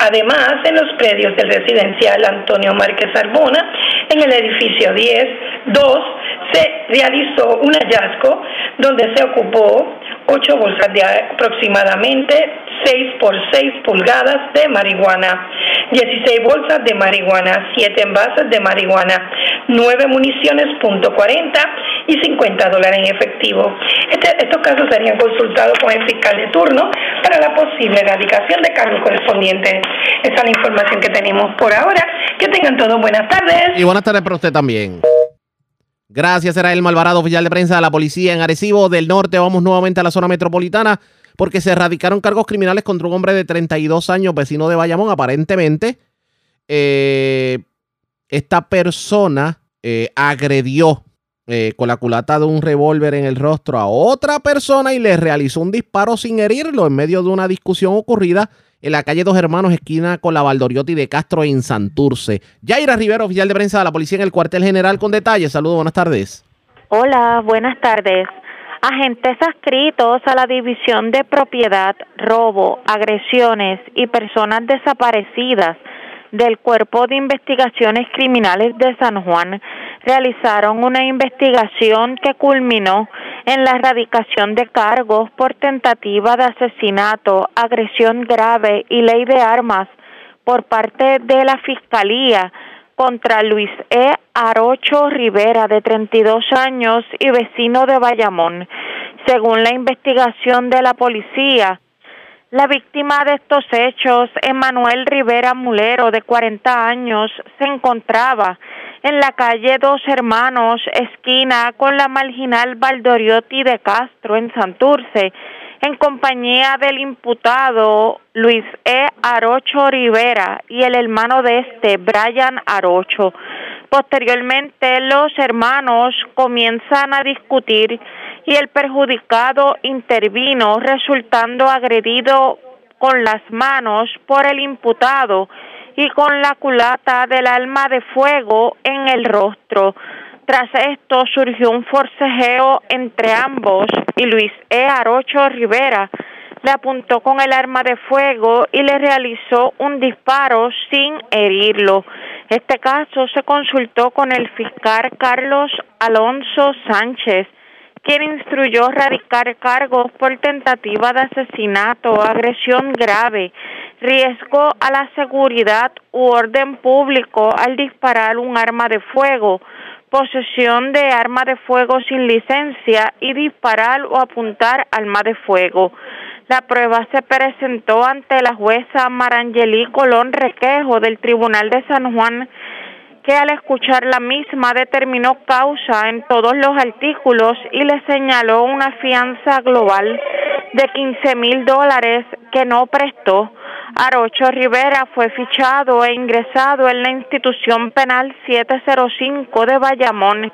además, en los predios del residencial Antonio Márquez Arbona, en el edificio 10, 2, se realizó un hallazgo donde se ocupó ocho bolsas de aproximadamente 6 por 6 pulgadas de marihuana, 16 bolsas de marihuana, 7 envases de marihuana, 9 municiones punto .40 y 50 dólares en efectivo. Este, estos casos serían consultados con el fiscal de turno para la posible erradicación de cargos correspondientes. Esa es la información que tenemos por ahora. Que tengan todos buenas tardes. Y buenas tardes para usted también. Gracias, era el Malvarado, oficial de prensa de la policía en Arecibo del Norte. Vamos nuevamente a la zona metropolitana porque se erradicaron cargos criminales contra un hombre de 32 años, vecino de Bayamón. Aparentemente, eh, esta persona eh, agredió eh, con la culata de un revólver en el rostro a otra persona y le realizó un disparo sin herirlo en medio de una discusión ocurrida en la calle Dos Hermanos, esquina con la Valdoriotti de Castro en Santurce. Yaira Rivero, oficial de prensa de la policía en el cuartel general, con detalles. Saludos, buenas tardes. Hola, buenas tardes. Agentes adscritos a la División de Propiedad, Robo, Agresiones y Personas Desaparecidas del Cuerpo de Investigaciones Criminales de San Juan realizaron una investigación que culminó en la erradicación de cargos por tentativa de asesinato, agresión grave y ley de armas por parte de la Fiscalía contra Luis E. Arocho Rivera, de 32 años y vecino de Bayamón. Según la investigación de la policía, la víctima de estos hechos, Emanuel Rivera Mulero, de 40 años, se encontraba en la calle Dos Hermanos, esquina con la marginal Valdoriotti de Castro, en Santurce, en compañía del imputado Luis E. Arocho Rivera y el hermano de este, Brian Arocho. Posteriormente, los hermanos comienzan a discutir y el perjudicado intervino, resultando agredido con las manos por el imputado y con la culata del alma de fuego en el rostro. Tras esto surgió un forcejeo entre ambos y Luis E. Arocho Rivera le apuntó con el arma de fuego y le realizó un disparo sin herirlo. Este caso se consultó con el fiscal Carlos Alonso Sánchez, quien instruyó radicar cargos por tentativa de asesinato, agresión grave, riesgo a la seguridad u orden público al disparar un arma de fuego, posesión de arma de fuego sin licencia y disparar o apuntar arma de fuego. La prueba se presentó ante la jueza Marangeli Colón Requejo del Tribunal de San Juan que al escuchar la misma determinó causa en todos los artículos y le señaló una fianza global de 15 mil dólares que no prestó. Arocho Rivera fue fichado e ingresado en la institución penal 705 de Bayamón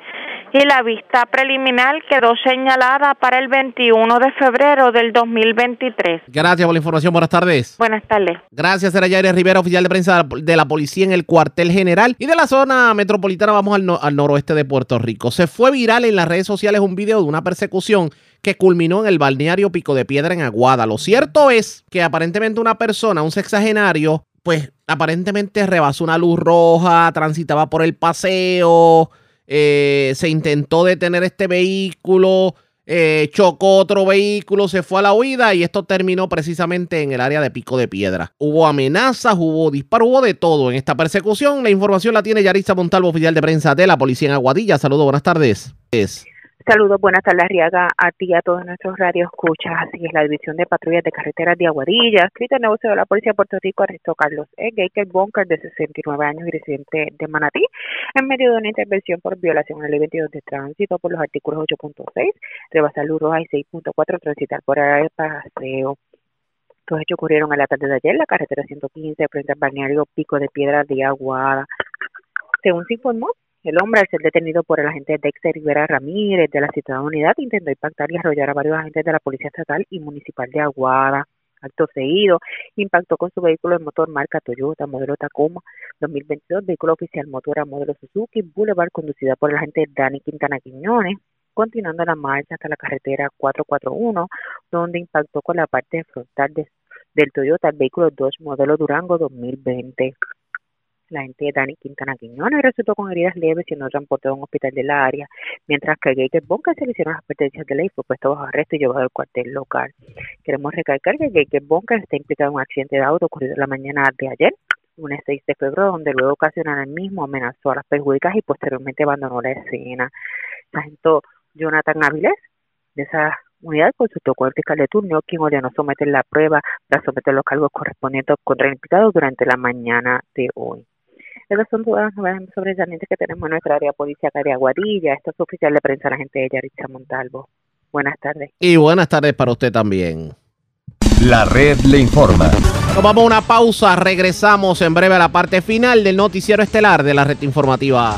y la vista preliminar quedó señalada para el 21 de febrero del 2023. Gracias por la información. Buenas tardes. Buenas tardes. Gracias, era Yair Rivera, oficial de prensa de la policía en el cuartel general. Y de la zona metropolitana vamos al, no- al noroeste de Puerto Rico. Se fue viral en las redes sociales un video de una persecución que culminó en el balneario Pico de Piedra en Aguada. Lo cierto es que aparentemente una persona, un sexagenario, pues aparentemente rebasó una luz roja, transitaba por el paseo, eh, se intentó detener este vehículo, eh, chocó otro vehículo, se fue a la huida y esto terminó precisamente en el área de Pico de Piedra. Hubo amenazas, hubo disparos, hubo de todo en esta persecución. La información la tiene Yarisa Montalvo, oficial de prensa de la policía en Aguadilla. Saludos, buenas tardes. Es. Saludos, buenas tardes, Arriaga, a ti y a todos nuestros radioescuchas. Así es, la División de Patrullas de Carreteras de Aguadilla, escrito en negocio de la Policía de Puerto Rico, arrestó a Carlos E. Gaker Bunker, de 69 años y residente de Manatí, en medio de una intervención por violación a la ley 22 de tránsito por los artículos 8.6, rebasar luz roja y 6.4, transitar por área de paseo. Estos hechos ocurrieron a la tarde de ayer en la carretera 115 frente al balneario Pico de Piedra de Aguada. Según se informó, el hombre, al ser detenido por el agente Dexter Rivera Ramírez de la Ciudad Unidad, intentó impactar y arrollar a varios agentes de la Policía Estatal y Municipal de Aguada. Acto seguido, impactó con su vehículo de motor marca Toyota, modelo Tacoma 2022, vehículo oficial motora modelo Suzuki Boulevard, conducida por el agente Dani Quintana Quiñones, continuando la marcha hasta la carretera 441, donde impactó con la parte frontal de- del Toyota, el vehículo Dodge modelo Durango 2020. La gente Dani Quintana Quiñones resultó con heridas leves siendo transportado a un hospital del área, mientras que Gator Bonca se le hicieron las pertenencias de ley fue puesto bajo arresto y llevado al cuartel local. Queremos recalcar que Gator Bonca está implicado en un accidente de auto ocurrido la mañana de ayer, lunes 6 de febrero, donde luego ocasionar el mismo amenazó a las perjudicadas y posteriormente abandonó la escena. Sargento Jonathan Avilés, de esa unidad, consultó con el fiscal de turno, quien ordenó someter la prueba para someter los cargos correspondientes contra el implicado durante la mañana de hoy. Esas son todas las novedades sobresalientes que tenemos en nuestra área policíaca de Aguadilla. Esto es oficial de prensa, la gente de Yaritza Montalvo. Buenas tardes. Y buenas tardes para usted también. La red le informa. Nos vamos a una pausa, regresamos en breve a la parte final del noticiero estelar de la red informativa.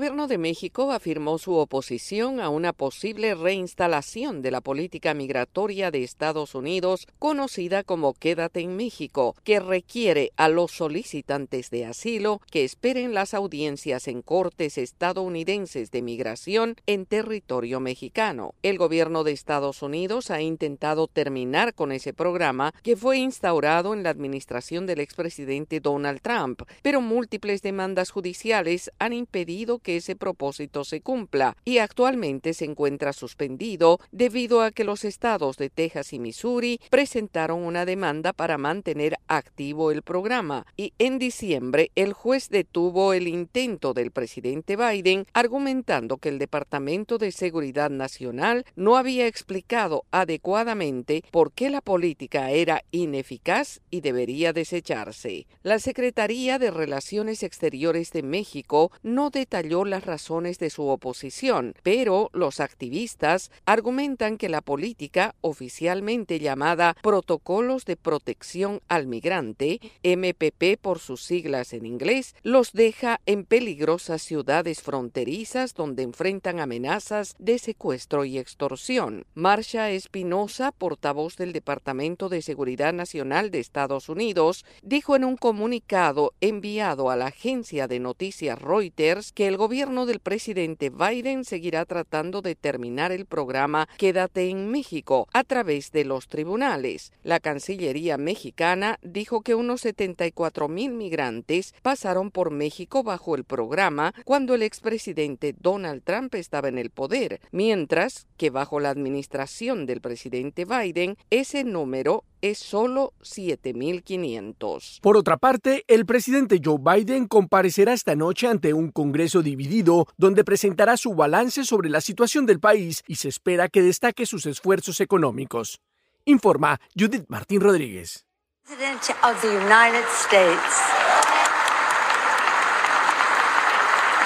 El gobierno de México afirmó su oposición a una posible reinstalación de la política migratoria de Estados Unidos, conocida como Quédate en México, que requiere a los solicitantes de asilo que esperen las audiencias en cortes estadounidenses de migración en territorio mexicano. El gobierno de Estados Unidos ha intentado terminar con ese programa que fue instaurado en la administración del expresidente Donald Trump, pero múltiples demandas judiciales han impedido que ese propósito se cumpla y actualmente se encuentra suspendido debido a que los estados de Texas y Missouri presentaron una demanda para mantener activo el programa y en diciembre el juez detuvo el intento del presidente Biden argumentando que el Departamento de Seguridad Nacional no había explicado adecuadamente por qué la política era ineficaz y debería desecharse. La Secretaría de Relaciones Exteriores de México no detalló las razones de su oposición, pero los activistas argumentan que la política oficialmente llamada Protocolos de Protección al Migrante, MPP por sus siglas en inglés, los deja en peligrosas ciudades fronterizas donde enfrentan amenazas de secuestro y extorsión. Marsha Espinosa, portavoz del Departamento de Seguridad Nacional de Estados Unidos, dijo en un comunicado enviado a la agencia de noticias Reuters que el gobierno del presidente Biden seguirá tratando de terminar el programa Quédate en México a través de los tribunales. La Cancillería mexicana dijo que unos 74 mil migrantes pasaron por México bajo el programa cuando el expresidente Donald Trump estaba en el poder, mientras que bajo la administración del presidente Biden ese número es solo 7.500. Por otra parte, el presidente Joe Biden comparecerá esta noche ante un Congreso dividido, donde presentará su balance sobre la situación del país y se espera que destaque sus esfuerzos económicos. Informa Judith Martín Rodríguez.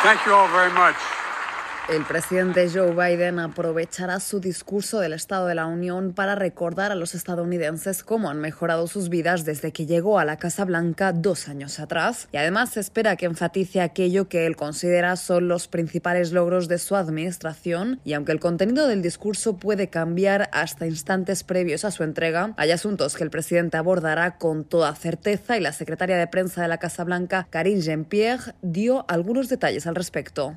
Thank you all very much. El presidente Joe Biden aprovechará su discurso del Estado de la Unión para recordar a los estadounidenses cómo han mejorado sus vidas desde que llegó a la Casa Blanca dos años atrás. Y además se espera que enfatice aquello que él considera son los principales logros de su administración. Y aunque el contenido del discurso puede cambiar hasta instantes previos a su entrega, hay asuntos que el presidente abordará con toda certeza y la secretaria de prensa de la Casa Blanca, Karine Jean-Pierre, dio algunos detalles al respecto.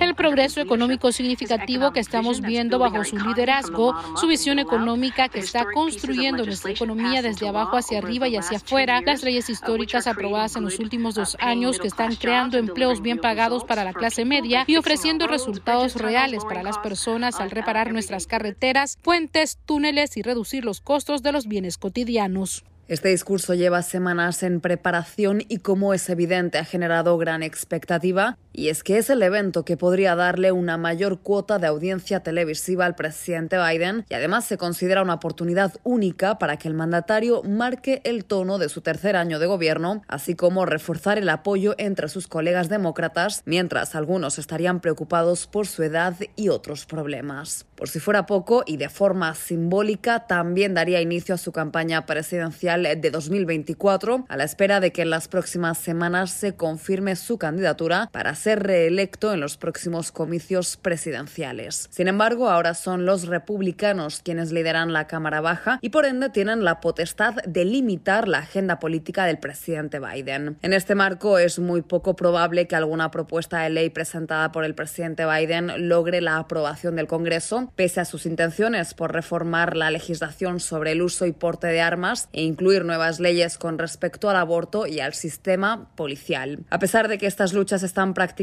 El progreso económico significativo que estamos viendo bajo su liderazgo, su visión económica que está construyendo nuestra economía desde abajo hacia arriba y hacia afuera, las leyes históricas aprobadas en los últimos dos años que están creando empleos bien pagados para la clase media y ofreciendo resultados reales para las personas al reparar nuestras carreteras, puentes, túneles y reducir los costos de los bienes cotidianos. Este discurso lleva semanas en preparación y como es evidente ha generado gran expectativa y es que es el evento que podría darle una mayor cuota de audiencia televisiva al presidente Biden y además se considera una oportunidad única para que el mandatario marque el tono de su tercer año de gobierno, así como reforzar el apoyo entre sus colegas demócratas, mientras algunos estarían preocupados por su edad y otros problemas. Por si fuera poco y de forma simbólica, también daría inicio a su campaña presidencial de 2024, a la espera de que en las próximas semanas se confirme su candidatura para ser reelecto en los próximos comicios presidenciales. Sin embargo, ahora son los republicanos quienes lideran la Cámara Baja y por ende tienen la potestad de limitar la agenda política del presidente Biden. En este marco es muy poco probable que alguna propuesta de ley presentada por el presidente Biden logre la aprobación del Congreso, pese a sus intenciones por reformar la legislación sobre el uso y porte de armas e incluir nuevas leyes con respecto al aborto y al sistema policial. A pesar de que estas luchas están prácticamente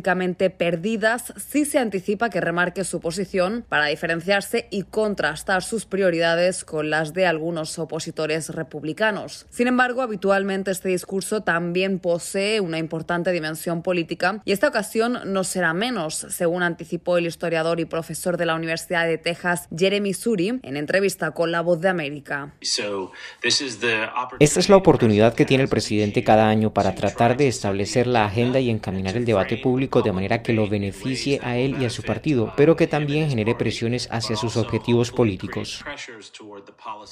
perdidas, sí se anticipa que remarque su posición para diferenciarse y contrastar sus prioridades con las de algunos opositores republicanos. Sin embargo, habitualmente este discurso también posee una importante dimensión política y esta ocasión no será menos, según anticipó el historiador y profesor de la Universidad de Texas, Jeremy Suri, en entrevista con La Voz de América. Esta es la oportunidad que tiene el presidente cada año para tratar de establecer la agenda y encaminar el debate público de manera que lo beneficie a él y a su partido, pero que también genere presiones hacia sus objetivos políticos.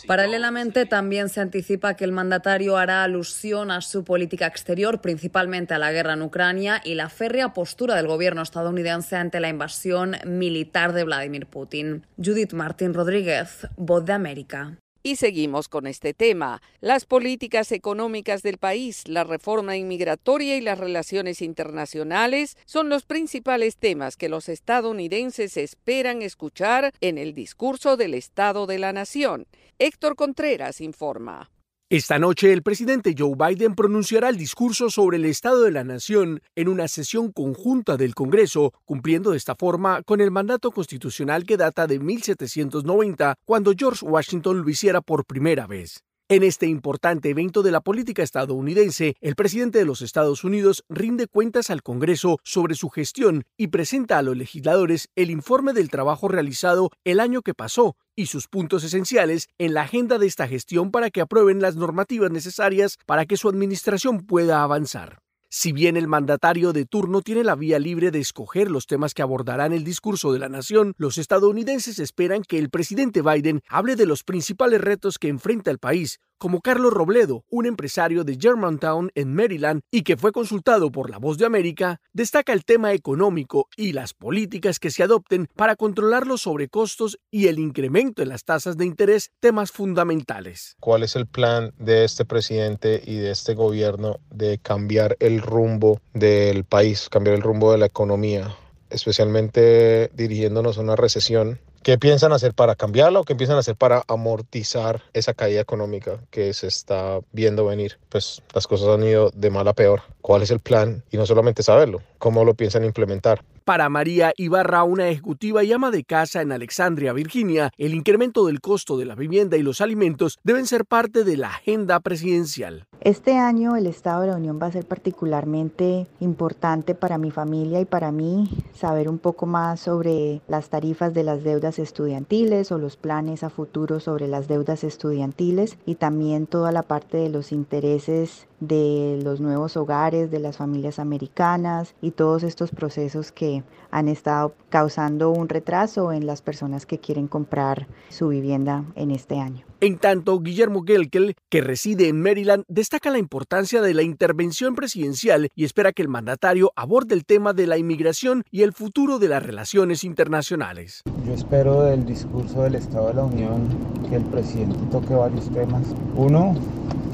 Paralelamente, también se anticipa que el mandatario hará alusión a su política exterior, principalmente a la guerra en Ucrania y la férrea postura del gobierno estadounidense ante la invasión militar de Vladimir Putin. Judith Martín Rodríguez, Voz de América. Y seguimos con este tema. Las políticas económicas del país, la reforma inmigratoria y las relaciones internacionales son los principales temas que los estadounidenses esperan escuchar en el discurso del Estado de la Nación. Héctor Contreras informa. Esta noche el presidente Joe Biden pronunciará el discurso sobre el Estado de la Nación en una sesión conjunta del Congreso, cumpliendo de esta forma con el mandato constitucional que data de 1790, cuando George Washington lo hiciera por primera vez. En este importante evento de la política estadounidense, el presidente de los Estados Unidos rinde cuentas al Congreso sobre su gestión y presenta a los legisladores el informe del trabajo realizado el año que pasó y sus puntos esenciales en la agenda de esta gestión para que aprueben las normativas necesarias para que su administración pueda avanzar. Si bien el mandatario de turno tiene la vía libre de escoger los temas que abordarán el discurso de la nación, los estadounidenses esperan que el presidente Biden hable de los principales retos que enfrenta el país, como Carlos Robledo, un empresario de Germantown en Maryland y que fue consultado por La Voz de América, destaca el tema económico y las políticas que se adopten para controlar los sobrecostos y el incremento en las tasas de interés, temas fundamentales. ¿Cuál es el plan de este presidente y de este gobierno de cambiar el rumbo del país, cambiar el rumbo de la economía? especialmente dirigiéndonos a una recesión ¿Qué piensan hacer para cambiarla o qué piensan hacer para amortizar esa caída económica que se está viendo venir? Pues las cosas han ido de mal a peor. ¿Cuál es el plan? Y no solamente saberlo, ¿cómo lo piensan implementar? Para María Ibarra, una ejecutiva y ama de casa en Alexandria, Virginia, el incremento del costo de la vivienda y los alimentos deben ser parte de la agenda presidencial. Este año el Estado de la Unión va a ser particularmente importante para mi familia y para mí saber un poco más sobre las tarifas de las deudas estudiantiles o los planes a futuro sobre las deudas estudiantiles y también toda la parte de los intereses de los nuevos hogares, de las familias americanas y todos estos procesos que han estado causando un retraso en las personas que quieren comprar su vivienda en este año. En tanto, Guillermo Gelkel, que reside en Maryland, destaca la importancia de la intervención presidencial y espera que el mandatario aborde el tema de la inmigración y el futuro de las relaciones internacionales. Yo espero del discurso del Estado de la Unión que el presidente toque varios temas. Uno,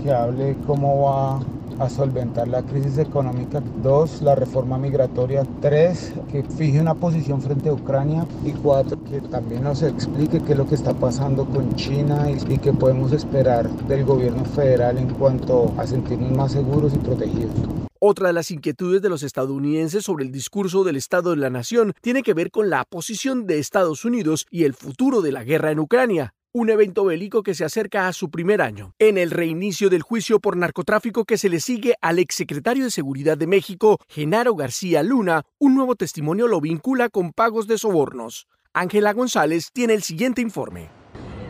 que hable cómo va a solventar la crisis económica. Dos, la reforma migratoria. Tres, que fije una posición frente a Ucrania. Y cuatro, que también nos explique qué es lo que está pasando con China y, y qué podemos esperar del gobierno federal en cuanto a sentirnos más seguros y protegidos. Otra de las inquietudes de los estadounidenses sobre el discurso del Estado de la Nación tiene que ver con la posición de Estados Unidos y el futuro de la guerra en Ucrania un evento bélico que se acerca a su primer año. En el reinicio del juicio por narcotráfico que se le sigue al exsecretario de Seguridad de México, Genaro García Luna, un nuevo testimonio lo vincula con pagos de sobornos. Ángela González tiene el siguiente informe.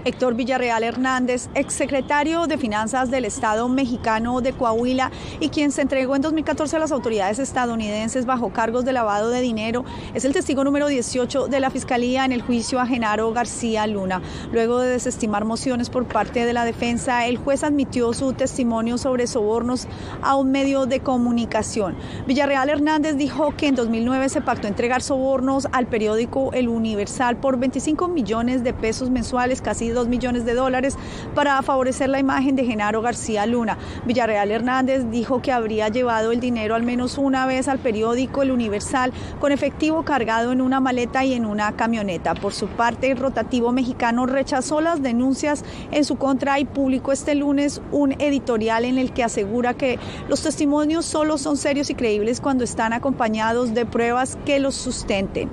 Héctor Villarreal Hernández, exsecretario de Finanzas del Estado mexicano de Coahuila y quien se entregó en 2014 a las autoridades estadounidenses bajo cargos de lavado de dinero, es el testigo número 18 de la Fiscalía en el juicio a Genaro García Luna. Luego de desestimar mociones por parte de la defensa, el juez admitió su testimonio sobre sobornos a un medio de comunicación. Villarreal Hernández dijo que en 2009 se pactó entregar sobornos al periódico El Universal por 25 millones de pesos mensuales, casi 2 millones de dólares para favorecer la imagen de Genaro García Luna. Villarreal Hernández dijo que habría llevado el dinero al menos una vez al periódico El Universal con efectivo cargado en una maleta y en una camioneta. Por su parte, el rotativo mexicano rechazó las denuncias en su contra y publicó este lunes un editorial en el que asegura que los testimonios solo son serios y creíbles cuando están acompañados de pruebas que los sustenten.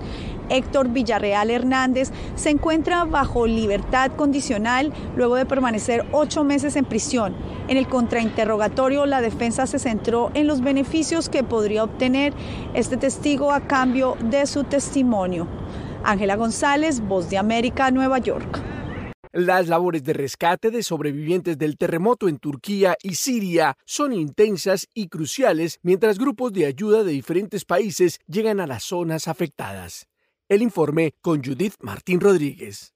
Héctor Villarreal Hernández se encuentra bajo libertad condicional luego de permanecer ocho meses en prisión. En el contrainterrogatorio, la defensa se centró en los beneficios que podría obtener este testigo a cambio de su testimonio. Ángela González, Voz de América, Nueva York. Las labores de rescate de sobrevivientes del terremoto en Turquía y Siria son intensas y cruciales mientras grupos de ayuda de diferentes países llegan a las zonas afectadas. El informe con Judith Martín Rodríguez.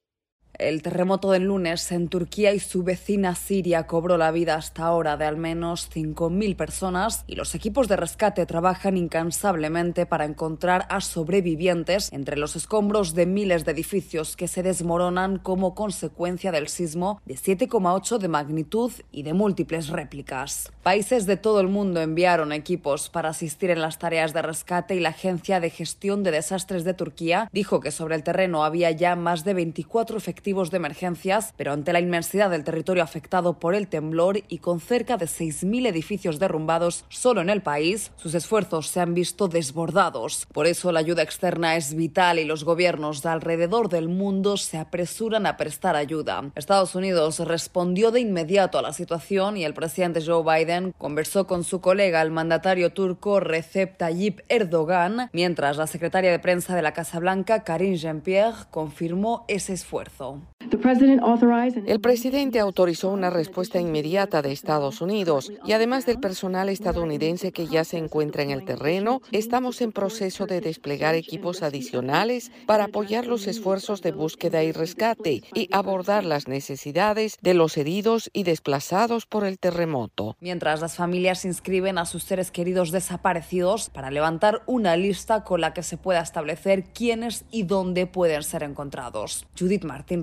El terremoto del lunes en Turquía y su vecina Siria cobró la vida hasta ahora de al menos 5.000 personas y los equipos de rescate trabajan incansablemente para encontrar a sobrevivientes entre los escombros de miles de edificios que se desmoronan como consecuencia del sismo de 7,8 de magnitud y de múltiples réplicas. Países de todo el mundo enviaron equipos para asistir en las tareas de rescate y la Agencia de Gestión de Desastres de Turquía dijo que sobre el terreno había ya más de 24 de emergencias, pero ante la inmensidad del territorio afectado por el temblor y con cerca de 6.000 edificios derrumbados solo en el país, sus esfuerzos se han visto desbordados. Por eso la ayuda externa es vital y los gobiernos de alrededor del mundo se apresuran a prestar ayuda. Estados Unidos respondió de inmediato a la situación y el presidente Joe Biden conversó con su colega, el mandatario turco Recep Tayyip Erdogan, mientras la secretaria de prensa de la Casa Blanca, Karine Jean-Pierre, confirmó ese esfuerzo. El presidente autorizó una respuesta inmediata de Estados Unidos y además del personal estadounidense que ya se encuentra en el terreno, estamos en proceso de desplegar equipos adicionales para apoyar los esfuerzos de búsqueda y rescate y abordar las necesidades de los heridos y desplazados por el terremoto. Mientras las familias inscriben a sus seres queridos desaparecidos para levantar una lista con la que se pueda establecer quiénes y dónde pueden ser encontrados. Judith Martín